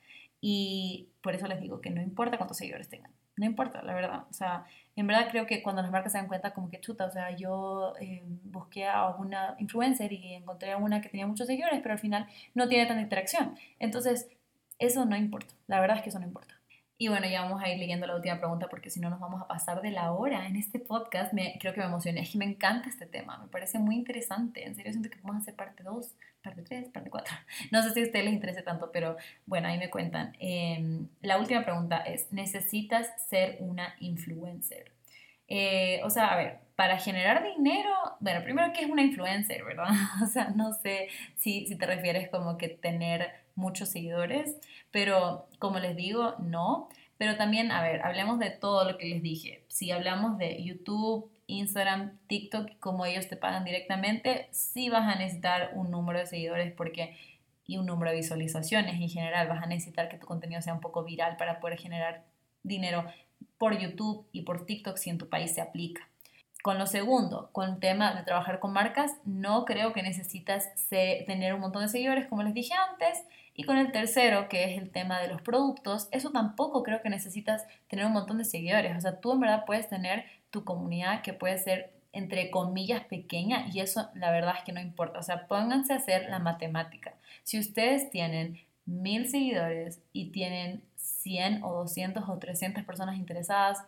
Speaker 1: Y por eso les digo que no importa cuántos seguidores tengan no importa, la verdad. O sea, en verdad creo que cuando las marcas se dan cuenta como que chuta, o sea, yo eh, busqué a una influencer y encontré a una que tenía muchos seguidores, pero al final no tiene tanta interacción. Entonces, eso no importa. La verdad es que eso no importa. Y bueno, ya vamos a ir leyendo la última pregunta porque si no nos vamos a pasar de la hora en este podcast. Me, creo que me emocioné, es que me encanta este tema, me parece muy interesante. En serio, siento que podemos hacer parte 2, parte 3, parte 4. (laughs) No sé si a ustedes les interese tanto, pero bueno, ahí me cuentan. Em, la última pregunta es, ¿necesitas ser una influencer? Eh, o sea, a ver, para generar dinero, bueno, primero, ¿qué es una influencer, verdad? (laughs) O sea, no sé si, si te refieres como que tener muchos seguidores, pero como les digo, no. Pero también, a ver, hablemos de todo lo que les dije. Si hablamos de YouTube, Instagram, TikTok, como ellos te pagan directamente, sí vas a necesitar un número de seguidores porque y un número de visualizaciones en general. Vas a necesitar que tu contenido sea un poco viral para poder generar dinero por YouTube y por TikTok si en tu país se aplica. Con lo segundo, con el tema de trabajar con marcas, no creo que necesitas tener un montón de seguidores, como les dije antes. Y con el tercero, que es el tema de los productos, eso tampoco creo que necesitas tener un montón de seguidores. O sea, tú en verdad puedes tener tu comunidad que puede ser entre comillas pequeña y eso la verdad es que no importa. O sea, pónganse a hacer la matemática. Si ustedes tienen mil seguidores y tienen 100 o 200 o 300 personas interesadas,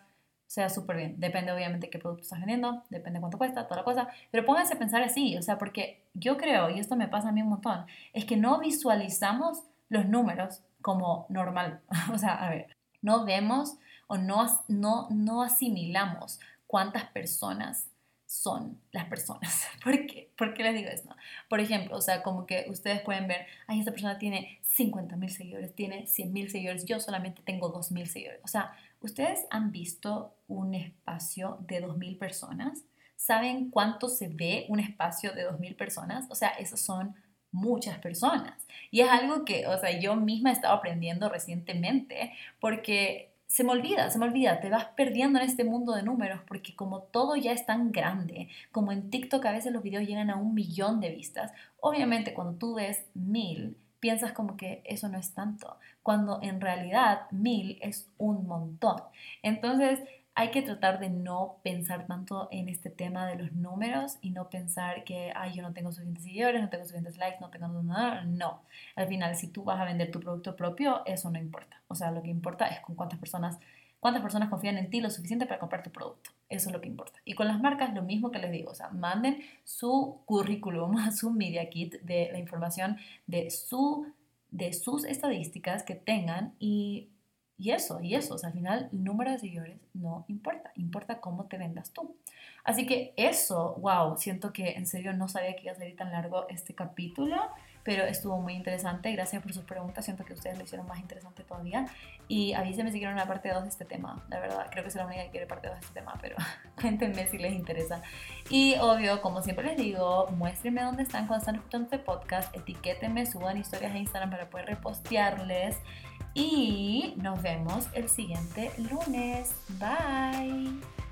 Speaker 1: sea súper bien. Depende obviamente qué producto estás vendiendo, depende cuánto cuesta, toda la cosa. Pero pónganse a pensar así, o sea, porque yo creo, y esto me pasa a mí un montón, es que no visualizamos los números como normal. (laughs) o sea, a ver, no vemos o no, no, no asimilamos cuántas personas son las personas. (laughs) ¿Por qué? ¿Por qué les digo esto? Por ejemplo, o sea, como que ustedes pueden ver, ay, esta persona tiene 50 mil seguidores, tiene 100 mil seguidores, yo solamente tengo 2 mil seguidores. O sea, ¿Ustedes han visto un espacio de 2.000 personas? ¿Saben cuánto se ve un espacio de 2.000 personas? O sea, esas son muchas personas. Y es algo que, o sea, yo misma he estado aprendiendo recientemente porque se me olvida, se me olvida, te vas perdiendo en este mundo de números porque como todo ya es tan grande, como en TikTok a veces los videos llegan a un millón de vistas, obviamente cuando tú ves mil, piensas como que eso no es tanto, cuando en realidad mil es un montón. Entonces hay que tratar de no pensar tanto en este tema de los números y no pensar que, ay, yo no tengo suficientes seguidores, no tengo suficientes likes, no tengo nada. No, al final si tú vas a vender tu producto propio, eso no importa. O sea, lo que importa es con cuántas personas cuántas personas confían en ti lo suficiente para comprar tu producto. Eso es lo que importa. Y con las marcas, lo mismo que les digo, o sea, manden su currículum, (laughs) su media kit de la información de, su, de sus estadísticas que tengan y, y eso, y eso, o sea, al final el número de seguidores no importa, importa cómo te vendas tú. Así que eso, wow, siento que en serio no sabía que iba a salir tan largo este capítulo pero estuvo muy interesante. Gracias por sus preguntas, siento que ustedes lo hicieron más interesante todavía. Y avísenme si quieren una parte 2 de este tema, la verdad, creo que es la única que quiere parte 2 de este tema, pero (laughs) cuéntenme si les interesa. Y obvio, como siempre les digo, muéstrenme dónde están cuando están escuchando este podcast, etiquétenme, suban historias a Instagram para poder repostearles. Y nos vemos el siguiente lunes. Bye.